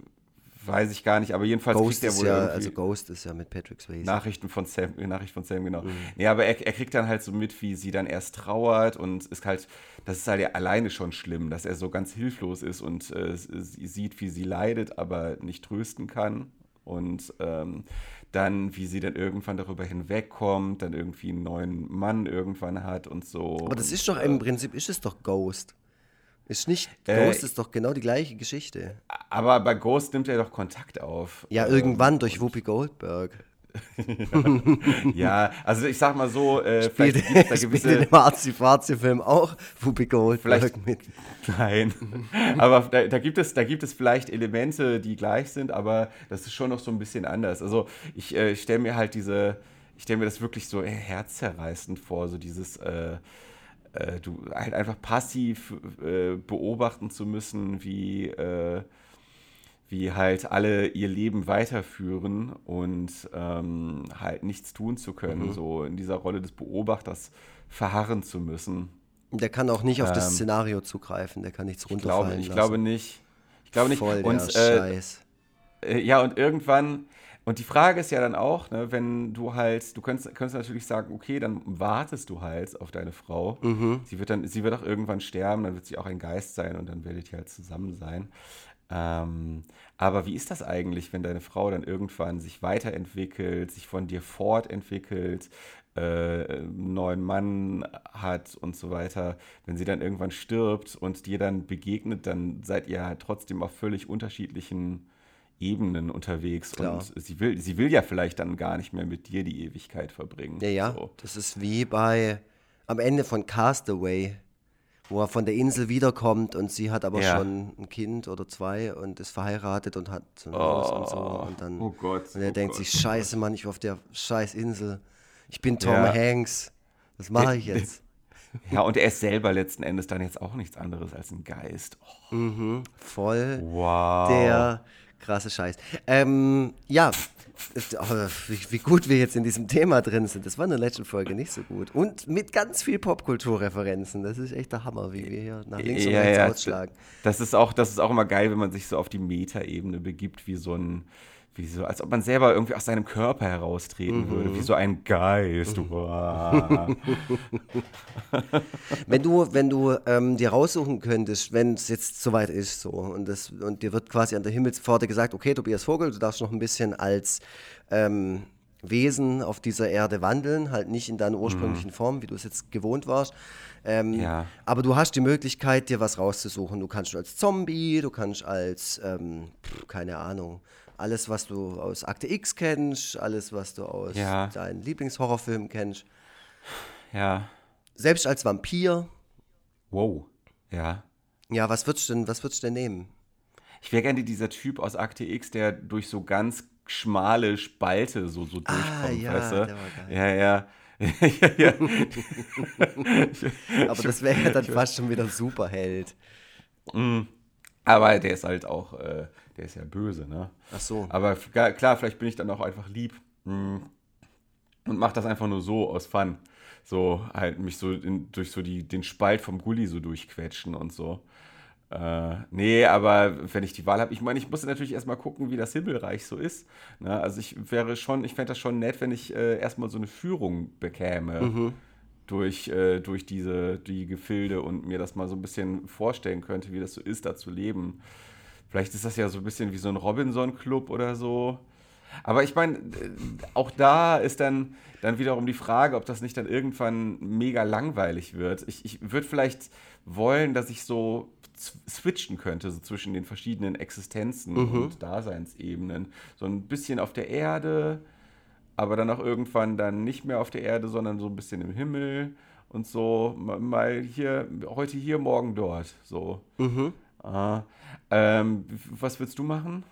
weiß ich gar nicht, aber jedenfalls Ghost kriegt er wohl ja, also Ghost ist ja mit Patrick Swayze. Nachrichten von Sam, äh, Nachricht von Sam, genau. Mhm. Nee, aber er, er kriegt dann halt so mit, wie sie dann erst trauert und ist halt, das ist halt ja alleine schon schlimm, dass er so ganz hilflos ist und äh, sie sieht, wie sie leidet, aber nicht trösten kann. Und ähm, dann, wie sie dann irgendwann darüber hinwegkommt, dann irgendwie einen neuen Mann irgendwann hat und so. Aber das ist doch im Prinzip, ist es doch Ghost. Ist nicht, Äh, Ghost ist doch genau die gleiche Geschichte. Aber bei Ghost nimmt er doch Kontakt auf. Ja, Ähm, irgendwann durch Whoopi Goldberg. Ja, also ich sag mal so, äh, Spielt, vielleicht gibt es da spielt in gewisse. dem Arzi-Fazi-Film auch Whoopi Goldberg Vielleicht- mit. Nein, aber da, da, gibt es, da gibt es vielleicht Elemente, die gleich sind, aber das ist schon noch so ein bisschen anders. Also ich äh, stelle mir halt diese, ich stelle mir das wirklich so herzzerreißend vor, so dieses, äh, äh, du halt einfach passiv äh, beobachten zu müssen, wie, äh, wie halt alle ihr Leben weiterführen und ähm, halt nichts tun zu können, Mhm. so in dieser Rolle des Beobachters verharren zu müssen. Der kann auch nicht auf das Ähm, Szenario zugreifen, der kann nichts Ich glaube, runterfallen ich lassen. glaube nicht. Ich glaube nicht. Voll der und, äh, Scheiß. äh, ja, und irgendwann, und die Frage ist ja dann auch, ne, wenn du halt, du könntest, könntest natürlich sagen, okay, dann wartest du halt auf deine Frau. Mhm. Sie wird dann, sie wird auch irgendwann sterben, dann wird sie auch ein Geist sein und dann werdet ihr halt zusammen sein. Ähm, aber wie ist das eigentlich, wenn deine Frau dann irgendwann sich weiterentwickelt, sich von dir fortentwickelt, äh, einen neuen Mann hat und so weiter, wenn sie dann irgendwann stirbt und dir dann begegnet, dann seid ihr halt trotzdem auf völlig unterschiedlichen Ebenen unterwegs Klar. und sie will, sie will ja vielleicht dann gar nicht mehr mit dir die Ewigkeit verbringen. Ja, ja. So. Das ist wie bei am Ende von Castaway, wo er von der Insel wiederkommt und sie hat aber Ja. schon ein Kind oder zwei und ist verheiratet und hat so ein Haus und so. Und dann oh Gott, und er oh denkt Gott, sich, scheiße, Mann, ich war auf der scheiß Insel. Ich bin Tom Ja. Hanks. Was mache ich jetzt? Ja, und er ist selber letzten Endes dann jetzt auch nichts anderes als ein Geist. Oh, Voll wow. der krasse Scheiß. Ähm, ja, wie, gut wir jetzt in diesem Thema drin sind. Das war in der letzten Folge nicht so gut. Und mit ganz viel Popkulturreferenzen. Das ist echt der Hammer, wie wir hier nach links und ja, rechts ja, ausschlagen. Das ist, auch, das ist auch immer geil, wenn man sich so auf die Metaebene begibt, wie so ein, wie so, als ob man selber irgendwie aus seinem Körper heraustreten würde, wie so ein Geist. Wow. Wenn du, wenn du ähm, dir raussuchen könntest, wenn es jetzt soweit ist, so, und, das, und dir wird quasi an der Himmelspforte gesagt, okay, Tobias Vogel, du darfst noch ein bisschen als ähm, Wesen auf dieser Erde wandeln, halt nicht in deiner ursprünglichen Form, wie du es jetzt gewohnt warst. Ähm, Ja. Aber du hast die Möglichkeit, dir was rauszusuchen. Du kannst als Zombie, du kannst als, ähm, keine Ahnung, alles, was du aus Akte X kennst, alles, was du aus Ja. deinen Lieblingshorrorfilmen kennst. ja. Selbst als Vampir, Wow. Ja. Ja, was würdest du denn, was würdest du denn nehmen? Ich wäre gerne dieser Typ aus Akte X, der durch so ganz schmale Spalte so, so durchkommt, Ah, ja, weißt du? der war geil. Ja, ja. ja, ja. Aber das wäre ja dann fast schon wieder ein Superheld. Aber der ist halt auch, äh, der ist ja böse, ne? Ach so. Aber klar, vielleicht bin ich dann auch einfach lieb mm, und mach das einfach nur so aus Fun. So halt mich so in, durch so die, den Spalt vom Gully so durchquetschen und so. Äh, nee, aber wenn ich die Wahl habe, ich meine, ich muss natürlich erstmal gucken, wie das Himmelreich so ist. Ne? Also ich wäre schon, ich fände das schon nett, wenn ich äh, erstmal so eine Führung bekäme durch, äh, durch diese, die Gefilde und mir das mal so ein bisschen vorstellen könnte, wie das so ist, da zu leben. Vielleicht ist das ja so ein bisschen wie so ein Robinson-Club oder so. Aber ich meine, auch da ist dann, dann wiederum die Frage, ob das nicht dann irgendwann mega langweilig wird. Ich, ich würde vielleicht wollen, dass ich so switchen könnte so zwischen den verschiedenen Existenzen und Daseinsebenen. So ein bisschen auf der Erde, aber dann auch irgendwann dann nicht mehr auf der Erde, sondern so ein bisschen im Himmel und so ma- mal hier, heute hier, morgen dort. So. Ah. Ähm, was würdest du machen?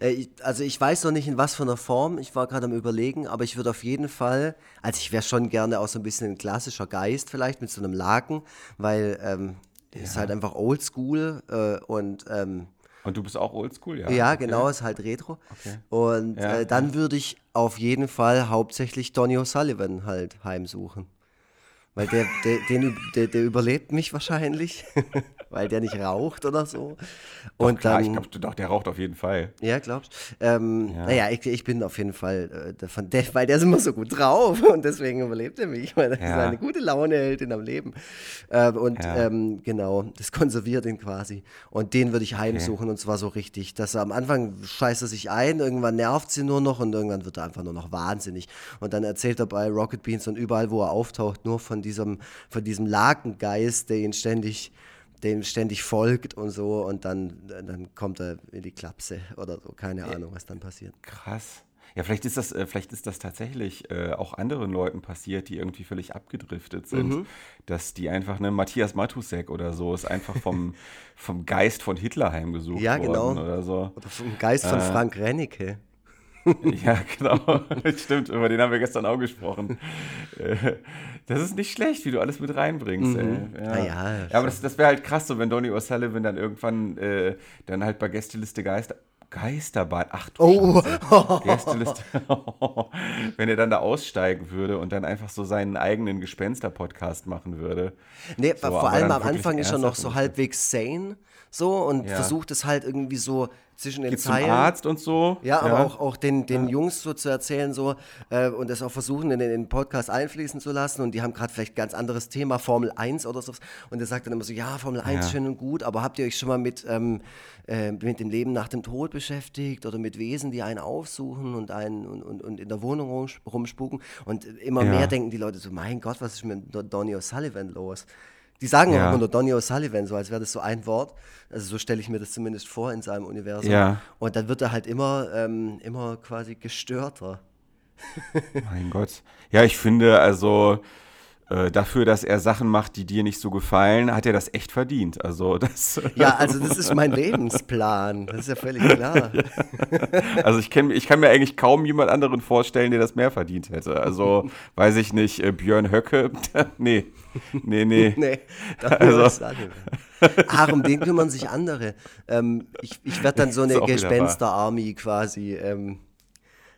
Äh, also ich weiß noch nicht in was für einer Form, ich war gerade am überlegen, aber ich würde auf jeden Fall, also ich wäre schon gerne auch so ein bisschen ein klassischer Geist vielleicht mit so einem Laken, weil ähm, ist halt einfach oldschool äh, und ähm, Und du bist auch oldschool, ja? ja, Okay. genau, ist halt Retro. Okay. Und Ja, äh, dann würde ich auf jeden Fall hauptsächlich Donny O'Sullivan halt heimsuchen. weil der, der, den, der, der überlebt mich wahrscheinlich, weil der nicht raucht oder so. Und doch, klar, dann, ich glaube, doch, der raucht auf jeden Fall. Ja, glaubst ähm, ja. Naja, ich, ich bin auf jeden Fall äh, von der, weil der ist immer so gut drauf und deswegen überlebt er mich, weil er ja. eine gute Laune hält in am Leben. Äh, und ja. ähm, genau, das konserviert ihn quasi. Und den würde ich heimsuchen okay. und zwar so richtig, dass er am Anfang scheißt er sich ein, irgendwann nervt sie nur noch und irgendwann wird er einfach nur noch wahnsinnig. Und dann erzählt er bei Rocket Beans und überall, wo er auftaucht, nur von diesem, von diesem Lakengeist, der ihn ständig dem ständig folgt und so und dann, dann kommt er in die Klapse oder so. Keine Ahnung, was dann passiert. Krass. Ja, vielleicht ist das, äh, vielleicht ist das tatsächlich äh, auch anderen Leuten passiert, die irgendwie völlig abgedriftet sind. Mhm. Dass die einfach, ne, Matthias Matusek oder so, ist einfach vom, vom Geist von Hitler heimgesucht ja, genau. worden oder so. Oder vom Geist von äh, Frank Rennecke. Ja, genau. Stimmt, über den haben wir gestern auch gesprochen. Äh, das ist nicht schlecht, wie du alles mit reinbringst. Mhm. Ja. ja, ja, aber das, das wäre halt krass, so wenn Donny O'Sullivan dann irgendwann äh, dann halt bei Gästeliste Geister. Geisterbahn, ach du oh. Gästeliste. wenn er dann da aussteigen würde und dann einfach so seinen eigenen Gespenster-Podcast machen würde. Nee, so, vor allem am Anfang ist er noch so halbwegs sane so und ja. versucht es halt irgendwie so zwischen den Geht Zeilen. Zum Arzt und so. Ja, aber ja. auch, auch den, den ja. Jungs so zu erzählen so äh, und das auch versuchen in den Podcast einfließen zu lassen und die haben gerade vielleicht ein ganz anderes Thema, Formel 1 oder so und er sagt dann immer so, ja, Formel 1 ja. schön und gut, aber habt ihr euch schon mal mit, ähm, äh, mit dem Leben nach dem Tod beschäftigt oder mit Wesen, die einen aufsuchen und einen und, und, und in der Wohnung rumspuken und immer mehr denken die Leute so, mein Gott, was ist mit Donny O'Sullivan los? Die sagen ja. auch immer nur Donny O'Sullivan, so als wäre das so ein Wort. Also so stelle ich mir das zumindest vor in seinem Universum. Ja. Und dann wird er halt immer, ähm, immer quasi gestörter. mein Gott. Ja, ich finde, also äh, dafür, dass er Sachen macht, die dir nicht so gefallen, hat er das echt verdient. Also das ja, also das ist mein Lebensplan. Das ist ja völlig klar. also ich, kenn, ich kann mir eigentlich kaum jemand anderen vorstellen, der das mehr verdient hätte. Also weiß ich nicht, äh, Björn Höcke. nee. Nee, nee. nee, also. Ach, um den kümmern sich andere. Ähm, ich ich werde dann so eine Gespenster-Army quasi. Ähm,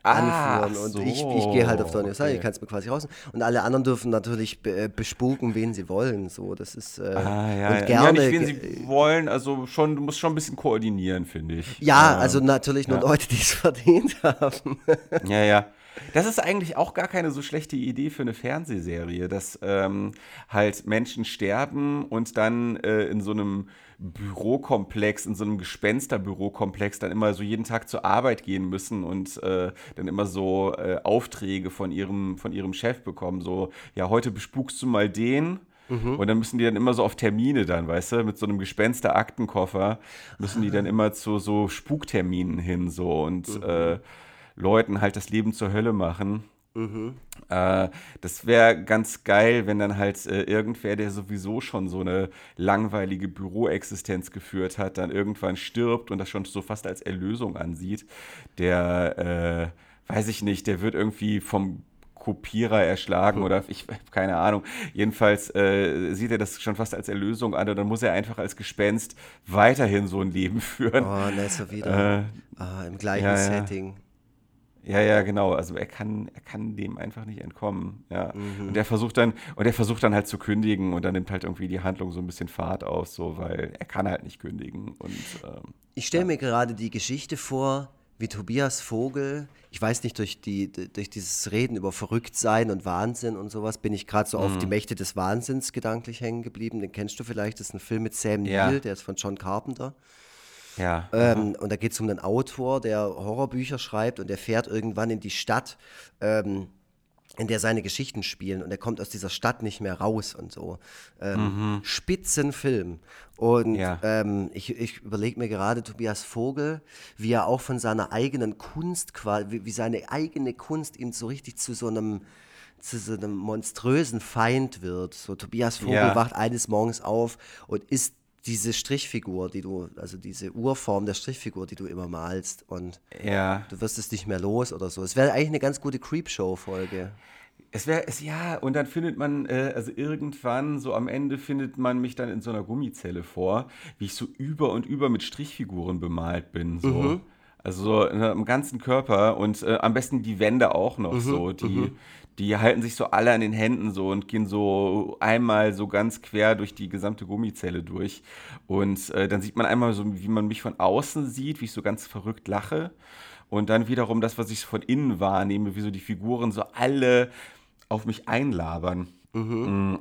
anführen. Ah, und so. ich, ich gehe halt auf Donny okay. ich kann es mir quasi raus. Und alle anderen dürfen natürlich äh, bespuken, wen sie wollen. So, das ist äh, ah, ja, und ja. gerne. Ja, nicht, wen sie wollen, also schon, du musst schon ein bisschen koordinieren, finde ich. Ja, ähm, also natürlich nur Leute, die es verdient haben. ja, ja. Das ist eigentlich auch gar keine so schlechte Idee für eine Fernsehserie, dass ähm, halt Menschen sterben und dann äh, in so einem Bürokomplex, in so einem Gespensterbürokomplex dann immer so jeden Tag zur Arbeit gehen müssen und äh, dann immer so äh, Aufträge von ihrem, von ihrem Chef bekommen. So, ja, heute bespukst du mal den. Mhm. Und dann müssen die dann immer so auf Termine dann, weißt du, mit so einem Gespenster-Aktenkoffer müssen die dann immer zu so Spukterminen hin so und mhm. äh, Leuten halt das Leben zur Hölle machen. Mhm. Äh, das wäre ganz geil, wenn dann halt äh, irgendwer, der sowieso schon so eine langweilige Büroexistenz geführt hat, dann irgendwann stirbt und das schon so fast als Erlösung ansieht. Der, äh, weiß ich nicht, der wird irgendwie vom Kopierer erschlagen hm. oder ich habe keine Ahnung. Jedenfalls äh, sieht er das schon fast als Erlösung an und dann muss er einfach als Gespenst weiterhin so ein Leben führen. Oh, ne, so wieder. Äh, ah, Im gleichen ja, Setting. Ja, ja, genau. Also er kann, er kann dem einfach nicht entkommen. Ja. Mhm. Und er versucht dann, und er versucht dann halt zu kündigen und dann nimmt halt irgendwie die Handlung so ein bisschen Fahrt aus, so, weil er kann halt nicht kündigen. Und, ähm, ich stelle ja. mir gerade die Geschichte vor, wie Tobias Vogel, ich weiß nicht, durch, die, durch dieses Reden über Verrücktsein und Wahnsinn und sowas, bin ich gerade so mhm. auf die Mächte des Wahnsinns gedanklich hängen geblieben. Den kennst du vielleicht, das ist ein Film mit Sam ja. Neill, der ist von John Carpenter. Ja. Ähm, und da geht es um einen Autor, der Horrorbücher schreibt und der fährt irgendwann in die Stadt, ähm, in der seine Geschichten spielen und er kommt aus dieser Stadt nicht mehr raus und so. Ähm, mhm. Spitzenfilm. Und ja. ähm, ich, ich überlege mir gerade Tobias Vogel, wie er auch von seiner eigenen Kunst, wie, wie seine eigene Kunst ihn so richtig zu so einem zu so einem monströsen Feind wird. So Tobias Vogel ja. wacht eines Morgens auf und ist diese Strichfigur, die du, also diese Urform der Strichfigur, die du immer malst und ja. du wirst es nicht mehr los oder so. Es wäre eigentlich eine ganz gute Creepshow-Folge. Es wäre, es, ja, und dann findet man, äh, also irgendwann, so am Ende findet man mich dann in so einer Gummizelle vor, wie ich so über und über mit Strichfiguren bemalt bin, so. Mhm. Also so im ganzen Körper und äh, am besten die Wände auch noch Mhm, so. Die, die halten sich so alle an den Händen so und gehen so einmal so ganz quer durch die gesamte Gummizelle durch. Und äh, dann sieht man einmal so, wie man mich von außen sieht, wie ich so ganz verrückt lache. Und dann wiederum das, was ich von innen wahrnehme, wie so die Figuren so alle auf mich einlabern. Mm.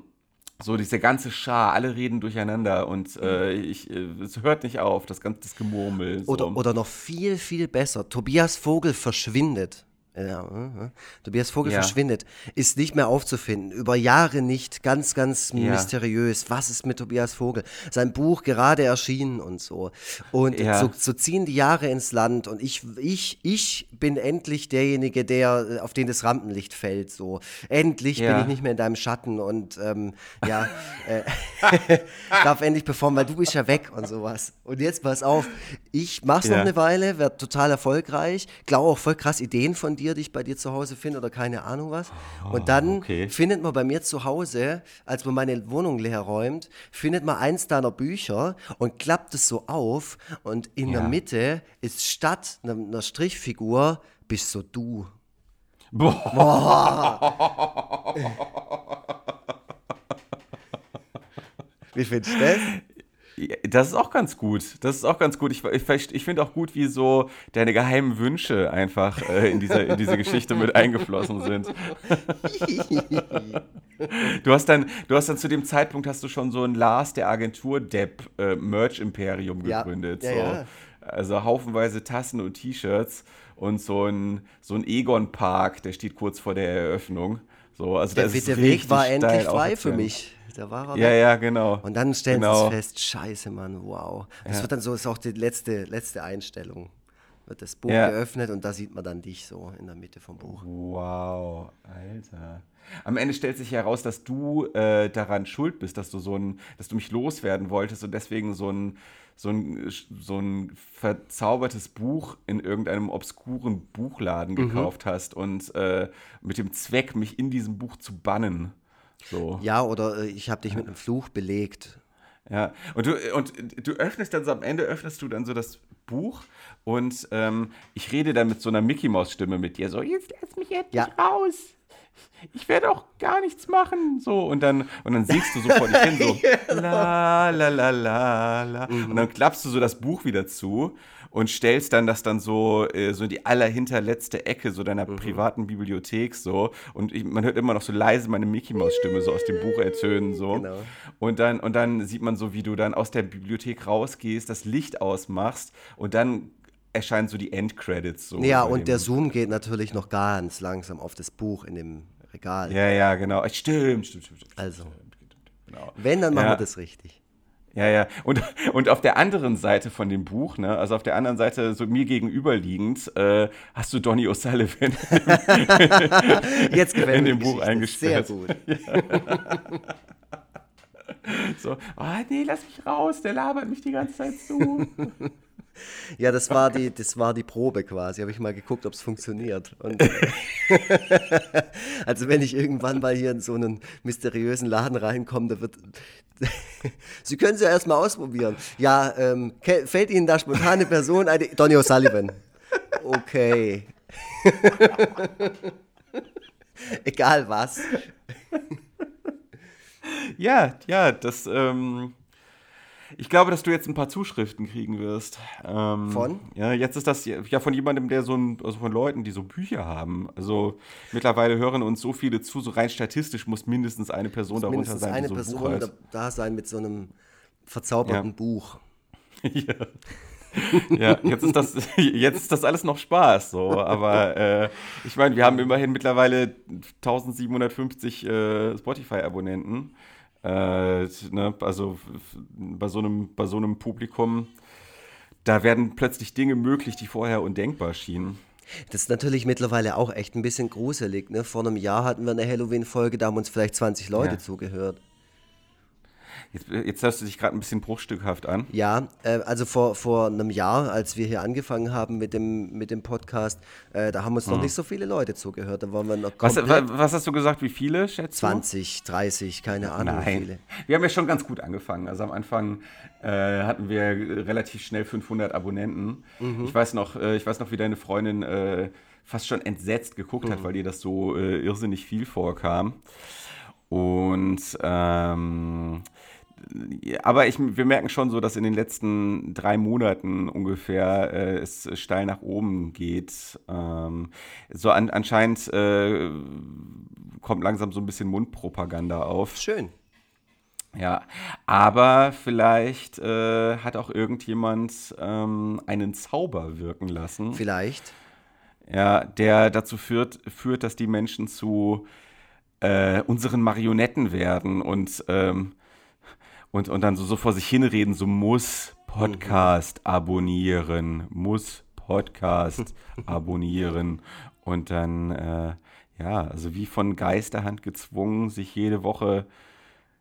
So diese ganze Schar, alle reden durcheinander und äh, ich, äh, es hört nicht auf, das ganze das Gemurmel. So. Oder, oder noch viel, viel besser. Tobias Vogel verschwindet. Ja, äh. Tobias Vogel Ja. verschwindet, ist nicht mehr aufzufinden. Über Jahre nicht, ganz, ganz Ja. mysteriös. Was ist mit Tobias Vogel? Sein Buch gerade erschienen und so. Und so, so ziehen die Jahre ins Land und ich, ich, ich bin endlich derjenige, der äh, auf den das Rampenlicht fällt. So endlich bin ich nicht mehr in deinem Schatten und ähm, ja, äh, darf endlich performen, weil du bist ja weg und sowas. Und jetzt pass auf, ich mach's noch eine Weile, werde total erfolgreich, glaube auch voll krass Ideen von dir, die ich bei dir zu Hause finde oder keine Ahnung was. Und dann okay. findet man bei mir zu Hause, als man meine Wohnung leer räumt, findet man eins deiner Bücher und klappt es so auf und in der Ja. Mitte ist statt einer, einer Strichfigur bist so du. Boah. Wie findest du das? Ja, Das ist auch ganz gut. Das ist auch ganz gut. Ich, ich, ich finde auch gut, wie so deine geheimen Wünsche einfach äh, in, dieser, in diese Geschichte mit eingeflossen sind. Du hast dann, du hast dann zu dem Zeitpunkt hast du schon so ein Lars der Agentur Depp äh, Merch Imperium Ja. gegründet. Ja, so. ja. Also haufenweise Tassen und T-Shirts und so ein, so ein Egon Park, der steht kurz vor der Eröffnung. So, also Der, der Weg war endlich frei für mich. Da war er Ja, weg. ja, genau. Und dann stellen genau. sie es fest, scheiße, Mann, wow. Das Ja. wird dann so, ist auch die letzte, letzte Einstellung. Wird das Buch Ja. geöffnet und da sieht man dann dich so in der Mitte vom Buch. Wow, Alter. Am Ende stellt sich heraus, dass du äh, daran schuld bist, dass du so ein, dass du mich loswerden wolltest und deswegen so ein, so ein, so ein verzaubertes Buch in irgendeinem obskuren Buchladen Mhm. gekauft hast und äh, mit dem Zweck, mich in diesem Buch zu bannen. So. Ja, oder äh, ich habe dich mit einem Fluch belegt. Ja, und du, und du öffnest dann so am Ende, öffnest du dann so das Buch und ähm, ich rede dann mit so einer Mickey-Maus-Stimme mit dir, so, jetzt lass mich endlich Ja. raus. Ich werde auch gar nichts machen. So, und dann, und dann singst du so vor dich hin, so, la, la, la, la, la. Und dann klappst du so das Buch wieder zu und stellst dann das dann so, äh, so in die allerhinterletzte Ecke so deiner privaten Bibliothek so. Und ich, man hört immer noch so leise meine Mickey-Maus-Stimme so aus dem Buch ertönen, so. Genau. Und dann, und dann sieht man so, wie du dann aus der Bibliothek rausgehst, das Licht ausmachst und dann erscheinen so die Endcredits. So Ja, und der Zoom geht natürlich noch ganz langsam auf das Buch in dem Regal. Ja, ja, genau. Stimmt, stimmt, stimmt. stimmt. Also, Genau. wenn, dann machen Ja. wir das richtig. Ja, ja. Und, und auf der anderen Seite von dem Buch, ne, also auf der anderen Seite, so mir gegenüberliegend, äh, hast du Donny O'Sullivan Jetzt in dem Buch Geschichte. Sehr eingesperrt. gut. so, oh, nee, lass mich raus, der labert mich die ganze Zeit zu. Ja, das war die, das war die Probe quasi. Habe ich mal geguckt, ob es funktioniert. Und also wenn ich irgendwann mal hier in so einen mysteriösen Laden reinkomme, da wird. Sie können es ja erstmal ausprobieren. Ja, ähm, fällt Ihnen da spontane Person ein? Donny O'Sullivan. Okay. Egal was. ja, ja, das, ähm, ich glaube, dass du jetzt ein paar Zuschriften kriegen wirst. Ähm, Von? Ja, jetzt ist das ja von jemandem, der so ein, also von Leuten, die so Bücher haben. Also mittlerweile hören uns so viele zu, so rein statistisch muss mindestens eine Person darunter Mindestens sein, eine so ein Person hat. da, da sein mit so einem verzauberten Ja. Buch. ja. ja, jetzt ist das, jetzt ist das alles noch Spaß, so. Aber äh, ich meine, wir haben immerhin mittlerweile 1750 äh, Spotify-Abonnenten. Äh, ne, also bei so, einem, bei so einem Publikum, da werden plötzlich Dinge möglich, die vorher undenkbar schienen. Das ist natürlich mittlerweile auch echt ein bisschen gruselig. Ne? Vor einem Jahr hatten wir eine Halloween-Folge, da haben uns vielleicht 20 Leute Ja. zugehört. Jetzt, jetzt hörst du dich gerade ein bisschen bruchstückhaft an. Ja, äh, also vor, vor einem Jahr, als wir hier angefangen haben mit dem, mit dem Podcast, äh, da haben uns noch Mhm. nicht so viele Leute zugehört. Da waren wir noch Was, was hast du gesagt, wie viele, schätzt du? 20, 30, keine Ahnung wie Nein. viele. Wir haben ja schon ganz gut angefangen. Also am Anfang äh, hatten wir relativ schnell 500 Abonnenten. Mhm. Ich, weiß noch, äh, ich weiß noch, wie deine Freundin äh, fast schon entsetzt geguckt Mhm. hat, weil ihr das so äh, irrsinnig viel vorkam. Und ähm, aber ich, wir merken schon so, dass in den letzten drei Monaten ungefähr äh, es steil nach oben geht. Ähm, so an, anscheinend äh, kommt langsam so ein bisschen Mundpropaganda auf. Schön. Ja, aber vielleicht äh, hat auch irgendjemand ähm, einen Zauber wirken lassen, Vielleicht. ja, der dazu führt, führt, dass die Menschen zu äh, unseren Marionetten werden und, ähm, und, und dann so, so vor sich hinreden, so muss Podcast abonnieren, muss Podcast abonnieren. Und dann, äh, ja, also wie von Geisterhand gezwungen, sich jede Woche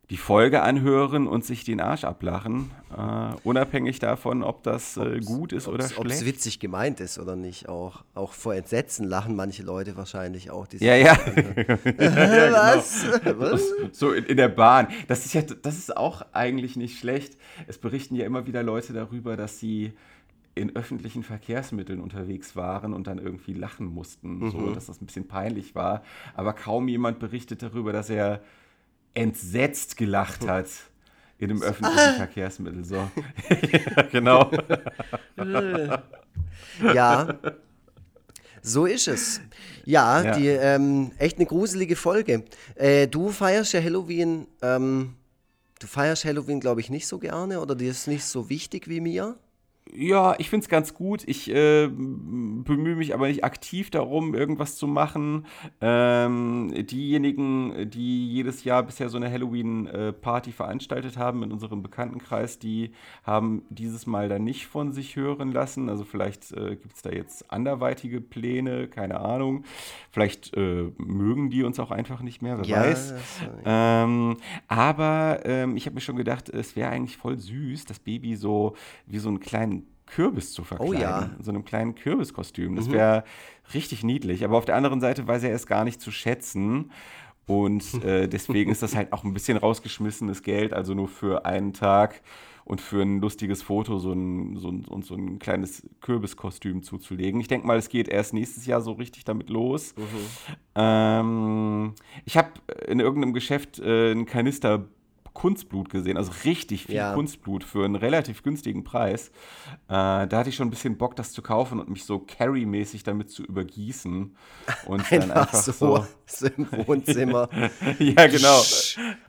die Folge anhören und sich den Arsch ablachen, äh, unabhängig davon, ob das äh, gut ist oder Ob es schlecht. witzig gemeint ist oder nicht. Auch, auch vor Entsetzen lachen manche Leute wahrscheinlich auch. die sich Ja, ja. anhören. Was? Was? So in, in der Bahn. Das ist ja, das ist auch eigentlich nicht schlecht. Es berichten ja immer wieder Leute darüber, dass sie in öffentlichen Verkehrsmitteln unterwegs waren und dann irgendwie lachen mussten, so dass das ein bisschen peinlich war. Aber kaum jemand berichtet darüber, dass er entsetzt gelacht hat in einem öffentlichen Verkehrsmittel. So. ja, genau. Ja. So ist es. Ja, Ja. die ähm, echt eine gruselige Folge. Äh, du feierst ja Halloween, ähm, du feierst Halloween, glaube ich, nicht so gerne oder dir ist nicht so wichtig wie mir. Ja, ich finde es ganz gut. Ich äh, bemühe mich aber nicht aktiv darum, irgendwas zu machen. Ähm, diejenigen, die jedes Jahr bisher so eine Halloween-Party veranstaltet haben in unserem Bekanntenkreis, die haben dieses Mal dann nicht von sich hören lassen. Also vielleicht äh, gibt es da jetzt anderweitige Pläne, keine Ahnung. Vielleicht äh, mögen die uns auch einfach nicht mehr, wer Ja, weiß. Ähm, aber ähm, ich habe mir schon gedacht, es wäre eigentlich voll süß, das Baby so wie so einen kleinen Kürbis zu verkleiden. Oh ja. Mhm. In so einem kleinen Kürbiskostüm. Das wäre richtig niedlich. Aber auf der anderen Seite weiß er es gar nicht zu schätzen. Und äh, deswegen ist das halt auch ein bisschen rausgeschmissenes Geld, also nur für einen Tag und für ein lustiges Foto so ein, so ein, und so ein kleines Kürbiskostüm zuzulegen. Ich denke mal, es geht erst nächstes Jahr so richtig damit los. Ähm, ich habe in irgendeinem Geschäft äh, einen Kanister Kunstblut gesehen, also richtig viel Ja. Kunstblut für einen relativ günstigen Preis. Äh, da hatte ich schon ein bisschen Bock, das zu kaufen und mich so Carry-mäßig damit zu übergießen. Und dann Einfach, einfach so, so. im Wohnzimmer. ja, genau.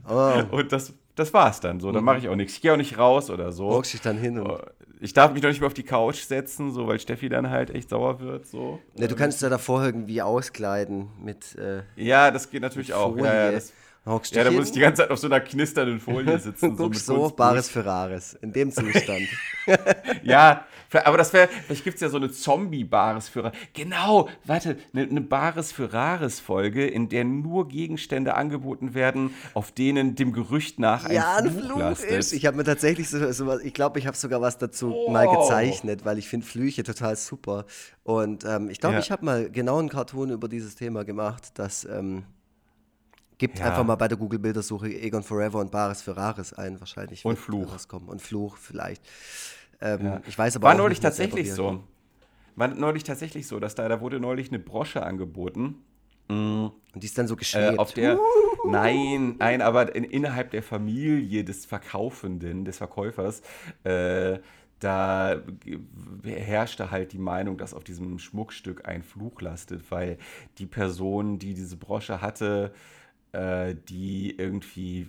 Oh, Und das, das war's dann so. Dann mache ich auch nichts. Ich gehe auch nicht raus oder so. hockst dich dann hin und. Oh, Ich darf mich noch nicht mehr auf die Couch setzen, so weil Steffi dann halt echt sauer wird. So. Ne, du kannst ja davor irgendwie auskleiden mit äh, Ja, das geht natürlich auch. Ja, ja, das, hockst ja, da muss ich die ganze Zeit auf so einer knisternden Folie sitzen. guckst mit so, Kunstblut. Bares für Rares. In dem Zustand. Ja, aber das wäre, vielleicht gibt es ja so eine Zombie-Bares für Rares. Genau, warte, eine, eine Bares für Rares-Folge, in der nur Gegenstände angeboten werden, auf denen dem Gerücht nach ein ja, ein Fluch, ist. Ich habe mir tatsächlich so, so was, ich glaube, ich habe sogar was dazu Oh. mal gezeichnet, weil ich finde Flüche total super. Und ähm, ich glaube, Ja. ich habe mal genau einen Cartoon über dieses Thema gemacht. Das ähm, gibt Ja. einfach mal bei der Google-Bildersuche Egon Forever und Bares für Rares ein. Wahrscheinlich Und Fluch. Und Fluch vielleicht. Ähm, Ja. Ich weiß aber War auch neulich nicht tatsächlich so. War neulich tatsächlich so, dass da, da wurde neulich eine Brosche angeboten. Und die ist dann so geschwebt. Äh, auf der, nein, nein, aber in, innerhalb der Familie des Verkaufenden, des Verkäufers, äh, da herrschte halt die Meinung, dass auf diesem Schmuckstück ein Fluch lastet, weil die Person, die diese Brosche hatte, äh, die irgendwie,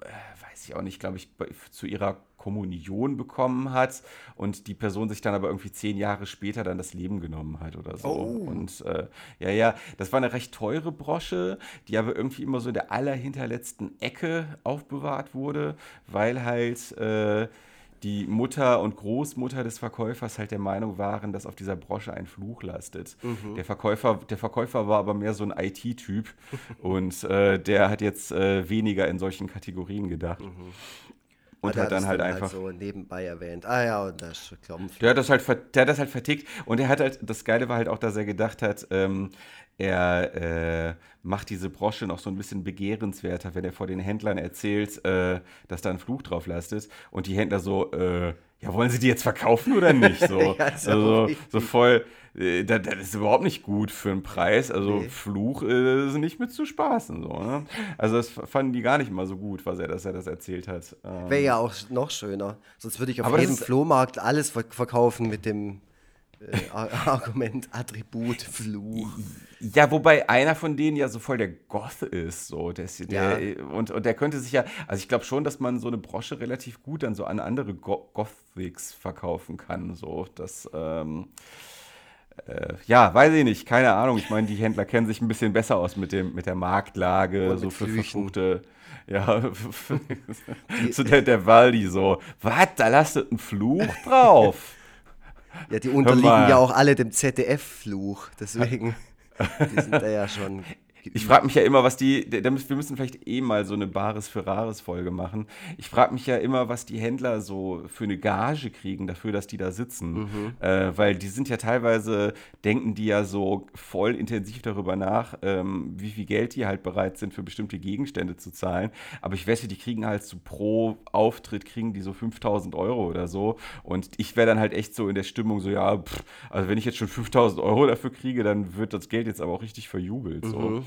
äh, weiß ich auch nicht, glaube ich, zu ihrer Kommunion bekommen hat und die Person sich dann aber irgendwie zehn Jahre später dann das Leben genommen hat oder so. Oh. Und äh, ja, ja, das war eine recht teure Brosche, die aber irgendwie immer so in der allerhinterletzten Ecke aufbewahrt wurde, weil halt äh, die Mutter und Großmutter des Verkäufers halt der Meinung waren, dass auf dieser Brosche ein Fluch lastet. Mhm. Der, Verkäufer, der Verkäufer war aber mehr so ein IT-Typ und äh, der hat jetzt äh, weniger in solchen Kategorien gedacht. Mhm. Und hat dann halt, halt einfach. so nebenbei erwähnt. Ah ja, und das Klumpf. Der hat das halt, der hat das halt vertickt. Und er hat halt, das Geile war halt auch, dass er gedacht hat, ähm, er äh, macht diese Brosche noch so ein bisschen begehrenswerter, wenn er vor den Händlern erzählt, äh, dass da ein Fluch drauf lastet. Und die Händler so, äh, ja, wollen sie die jetzt verkaufen oder nicht? So, ja, also, so voll, äh, das, das, ist überhaupt nicht gut für einen Preis. Also nee. Fluch äh, ist nicht mit zu spaßen. So, ne? Also das fanden die gar nicht mal so gut, was er, dass er das erzählt hat. Ähm, Wäre ja auch noch schöner. Sonst würde ich auf jedem Flohmarkt alles verkaufen mit dem äh, Argument, Attribut, Fluch. Ja, wobei einer von denen ja so voll der Goth ist, so der, der ja. und, und der könnte sich ja, also ich glaube schon, dass man so eine Brosche relativ gut dann so an andere Go Gothics verkaufen kann, so das ähm, äh, ja, weiß ich nicht, keine Ahnung. Ich meine, die Händler kennen sich ein bisschen besser aus mit dem mit der Marktlage, und so für verfluchte ja, so der, der Waldi so, was, da lastet ein Fluch drauf. Ja, die unterliegen ja auch alle dem ZDF-Fluch, deswegen, die sind da ja schon ich frage mich ja immer, was die, wir müssen vielleicht eh mal so eine Bares für Rares Folge machen. Ich frage mich ja immer, was die Händler so für eine Gage kriegen dafür, dass die da sitzen. Mhm. Äh, weil die sind ja teilweise, denken die ja so voll intensiv darüber nach, ähm, wie viel Geld die halt bereit sind, für bestimmte Gegenstände zu zahlen. Aber ich wette, die kriegen halt so pro Auftritt, kriegen die so 5000 Euro oder so. Und ich wäre dann halt echt so in der Stimmung so, ja, pff, also wenn ich jetzt schon 5000 Euro dafür kriege, dann wird das Geld jetzt aber auch richtig verjubelt. Mhm. So.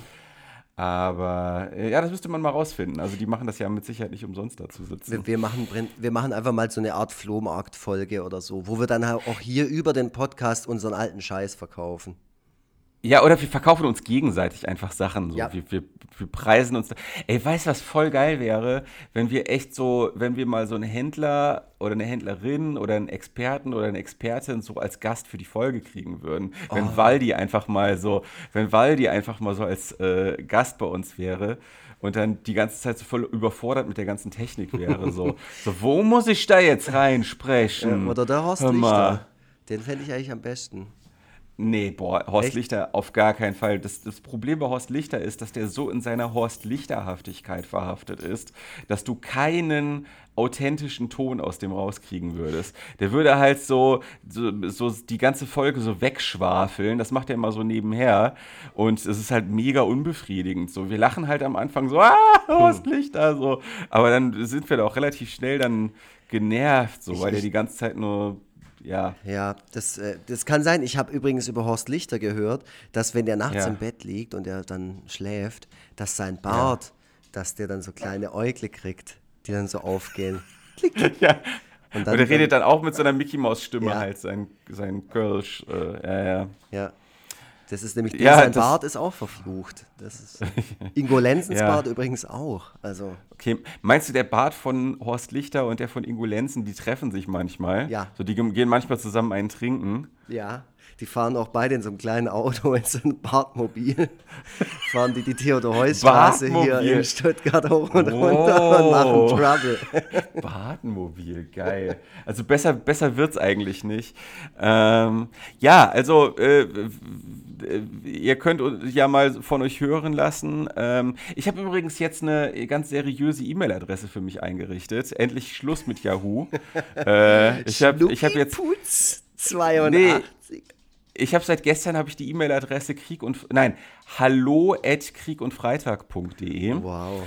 Aber äh, ja, das müsste man mal rausfinden. Also die machen das ja mit Sicherheit nicht umsonst dazu sitzen. Wir, wir machen, wir machen einfach mal so eine Art Flohmarkt-Folge oder so, wo wir dann auch hier über den Podcast unseren alten Scheiß verkaufen. Ja, oder wir verkaufen uns gegenseitig einfach Sachen. So. Ja. Wir, wir, wir preisen uns. Ey, weißt du, was voll geil wäre, wenn wir echt so, wenn wir mal so einen Händler oder eine Händlerin oder einen Experten oder eine Expertin so als Gast für die Folge kriegen würden. Oh. Wenn Waldi einfach mal so, wenn Waldi einfach mal so als äh, Gast bei uns wäre und dann die ganze Zeit so voll überfordert mit der ganzen Technik wäre. So, so wo muss ich da jetzt reinsprechen? Ja, oder der Horst Lichter. Den fände ich eigentlich am besten. Nee, boah, Horst Echt? Lichter auf gar keinen Fall. Das, das Problem bei Horst Lichter ist, dass der so in seiner Horst Lichterhaftigkeit verhaftet ist, dass du keinen authentischen Ton aus dem rauskriegen würdest. Der würde halt so, so, so die ganze Folge so wegschwafeln. Das macht er immer so nebenher. Und es ist halt mega unbefriedigend. So, wir lachen halt am Anfang so, ah, Horst Lichter, so. Aber dann sind wir da auch relativ schnell dann genervt, so, weil der die ganze Zeit nur ja. Ja, das, äh, das kann sein. Ich habe übrigens über Horst Lichter gehört, dass wenn der nachts ja. im Bett liegt und er dann schläft, dass sein Bart, ja. dass der dann so kleine Äugle kriegt, die dann so aufgehen. Klick. Ja. Und, dann, und er redet dann auch mit so einer Mickey Maus Stimme ja. halt, sein, sein Kölsch. Äh, ja, ja. Ja. Das ist nämlich, ja, sein Bart ist auch verflucht. Das ist Ingo Lenzens ja. Bart übrigens auch. Also. Okay, meinst du, der Bart von Horst Lichter und der von Ingo Lenzen, die treffen sich manchmal? Ja. So, die gehen manchmal zusammen einen trinken. Ja. Die fahren auch beide in so einem kleinen Auto, in so einem Bartmobil. fahren die die Theodor-Heuss-Straße hier in Stuttgart hoch und oh. runter und machen Trouble. Bartmobil, geil. Also besser, besser es eigentlich nicht. Ähm, ja, also äh, ihr könnt ja mal von euch hören lassen. Ähm, ich habe übrigens jetzt eine ganz seriöse E-Mail-Adresse für mich eingerichtet. Endlich Schluss mit Yahoo. äh, ich habe ich hab jetzt... Putz 82. Nee, ich habe seit gestern habe ich die E-Mail-Adresse krieg und nein hallo at kriegundfreitag.de. Wow.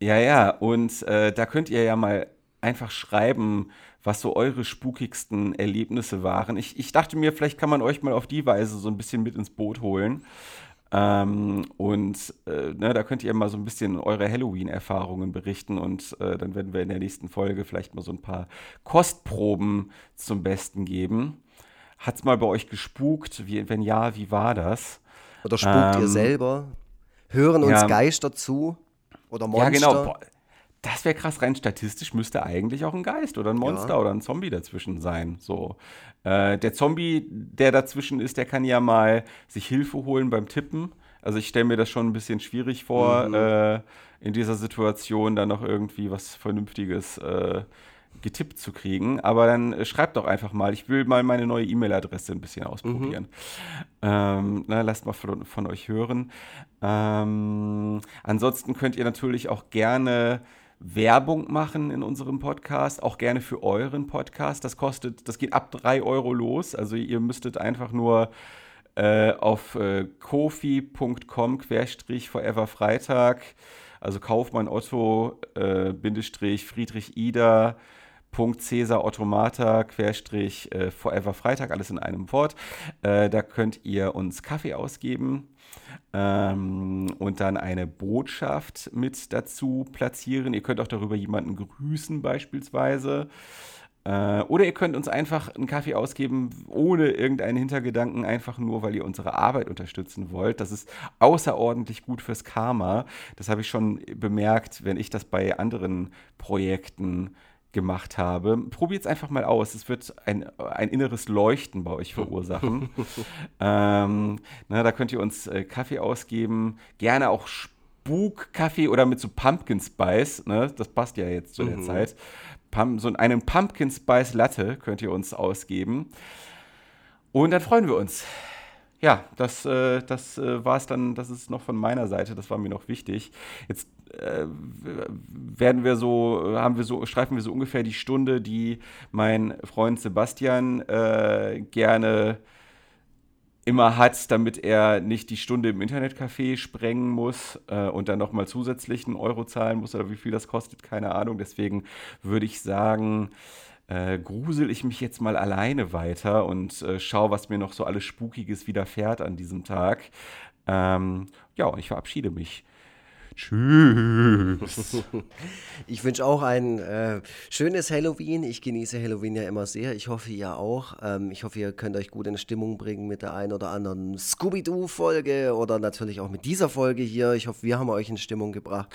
Ja ja und äh, da könnt ihr ja mal einfach schreiben, was so eure spukigsten Erlebnisse waren. Ich, ich dachte mir, vielleicht kann man euch mal auf die Weise so ein bisschen mit ins Boot holen. Ähm, und äh, ne, da könnt ihr mal so ein bisschen eure Halloween-Erfahrungen berichten und äh, dann werden wir in der nächsten Folge vielleicht mal so ein paar Kostproben zum Besten geben. Hat es mal bei euch gespukt? Wie, wenn ja, wie war das? Oder spukt ähm, ihr selber? Hören uns ja, Geister zu? Oder Monster? Ja, genau. Boah, das wäre krass. Rein statistisch müsste eigentlich auch ein Geist oder ein Monster ja. oder ein Zombie dazwischen sein. So. Äh, der Zombie, der dazwischen ist, der kann ja mal sich Hilfe holen beim Tippen. Also ich stelle mir das schon ein bisschen schwierig vor, mhm. äh, in dieser Situation dann noch irgendwie was Vernünftiges äh, getippt zu kriegen. Aber dann äh, schreibt doch einfach mal, ich will mal meine neue E-Mail-Adresse ein bisschen ausprobieren. Mhm. Ähm, na, lasst mal von, von euch hören. Ähm, ansonsten könnt ihr natürlich auch gerne Werbung machen in unserem Podcast, auch gerne für euren Podcast. Das kostet, das geht ab 3 Euro los. Also ihr müsstet einfach nur äh, auf äh, kofi.com-foreverfreitag, also Kaufmann Otto, äh, Bindestrich Friedrich Ida, Cäsar Automata Querstrich äh, Forever Freitag, alles in einem Wort. Äh, da könnt ihr uns Kaffee ausgeben ähm, und dann eine Botschaft mit dazu platzieren. Ihr könnt auch darüber jemanden grüßen beispielsweise. Äh, oder ihr könnt uns einfach einen Kaffee ausgeben, ohne irgendeinen Hintergedanken, einfach nur, weil ihr unsere Arbeit unterstützen wollt. Das ist außerordentlich gut fürs Karma. Das habe ich schon bemerkt, wenn ich das bei anderen Projekten gemacht habe. Probiert es einfach mal aus. Es wird ein, ein inneres Leuchten bei euch verursachen. ähm, na, da könnt ihr uns äh, Kaffee ausgeben. Gerne auch Spuk-Kaffee oder mit so Pumpkin Spice. Ne? Das passt ja jetzt zu der mhm. Zeit. Pum so einen Pumpkin Spice Latte könnt ihr uns ausgeben. Und dann freuen wir uns. Ja, das, äh, das äh, war es dann, das ist noch von meiner Seite, das war mir noch wichtig. Jetzt äh, werden wir so, haben wir so, streifen wir so ungefähr die Stunde, die mein Freund Sebastian äh, gerne immer hat, damit er nicht die Stunde im Internetcafé sprengen muss äh, und dann nochmal zusätzlich einen Euro zahlen muss oder wie viel das kostet, keine Ahnung. Deswegen würde ich sagen, äh, grusel ich mich jetzt mal alleine weiter und äh, schaue, was mir noch so alles Spukiges widerfährt an diesem Tag. Ähm, ja, ich verabschiede mich. Tschüss. Ich wünsche auch ein äh, schönes Halloween. Ich genieße Halloween ja immer sehr. Ich hoffe, ihr auch. Ähm, ich hoffe, ihr könnt euch gut in Stimmung bringen mit der einen oder anderen Scooby-Doo-Folge oder natürlich auch mit dieser Folge hier. Ich hoffe, wir haben euch in Stimmung gebracht.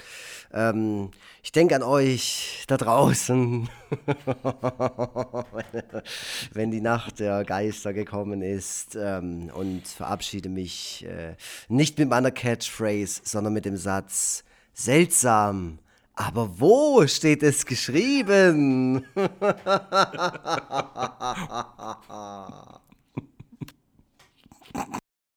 Ähm, ich denke an euch da draußen, wenn die Nacht der Geister gekommen ist ähm, und verabschiede mich äh, nicht mit meiner Catchphrase, sondern mit dem Satz, Seltsam. Aber wo steht es geschrieben?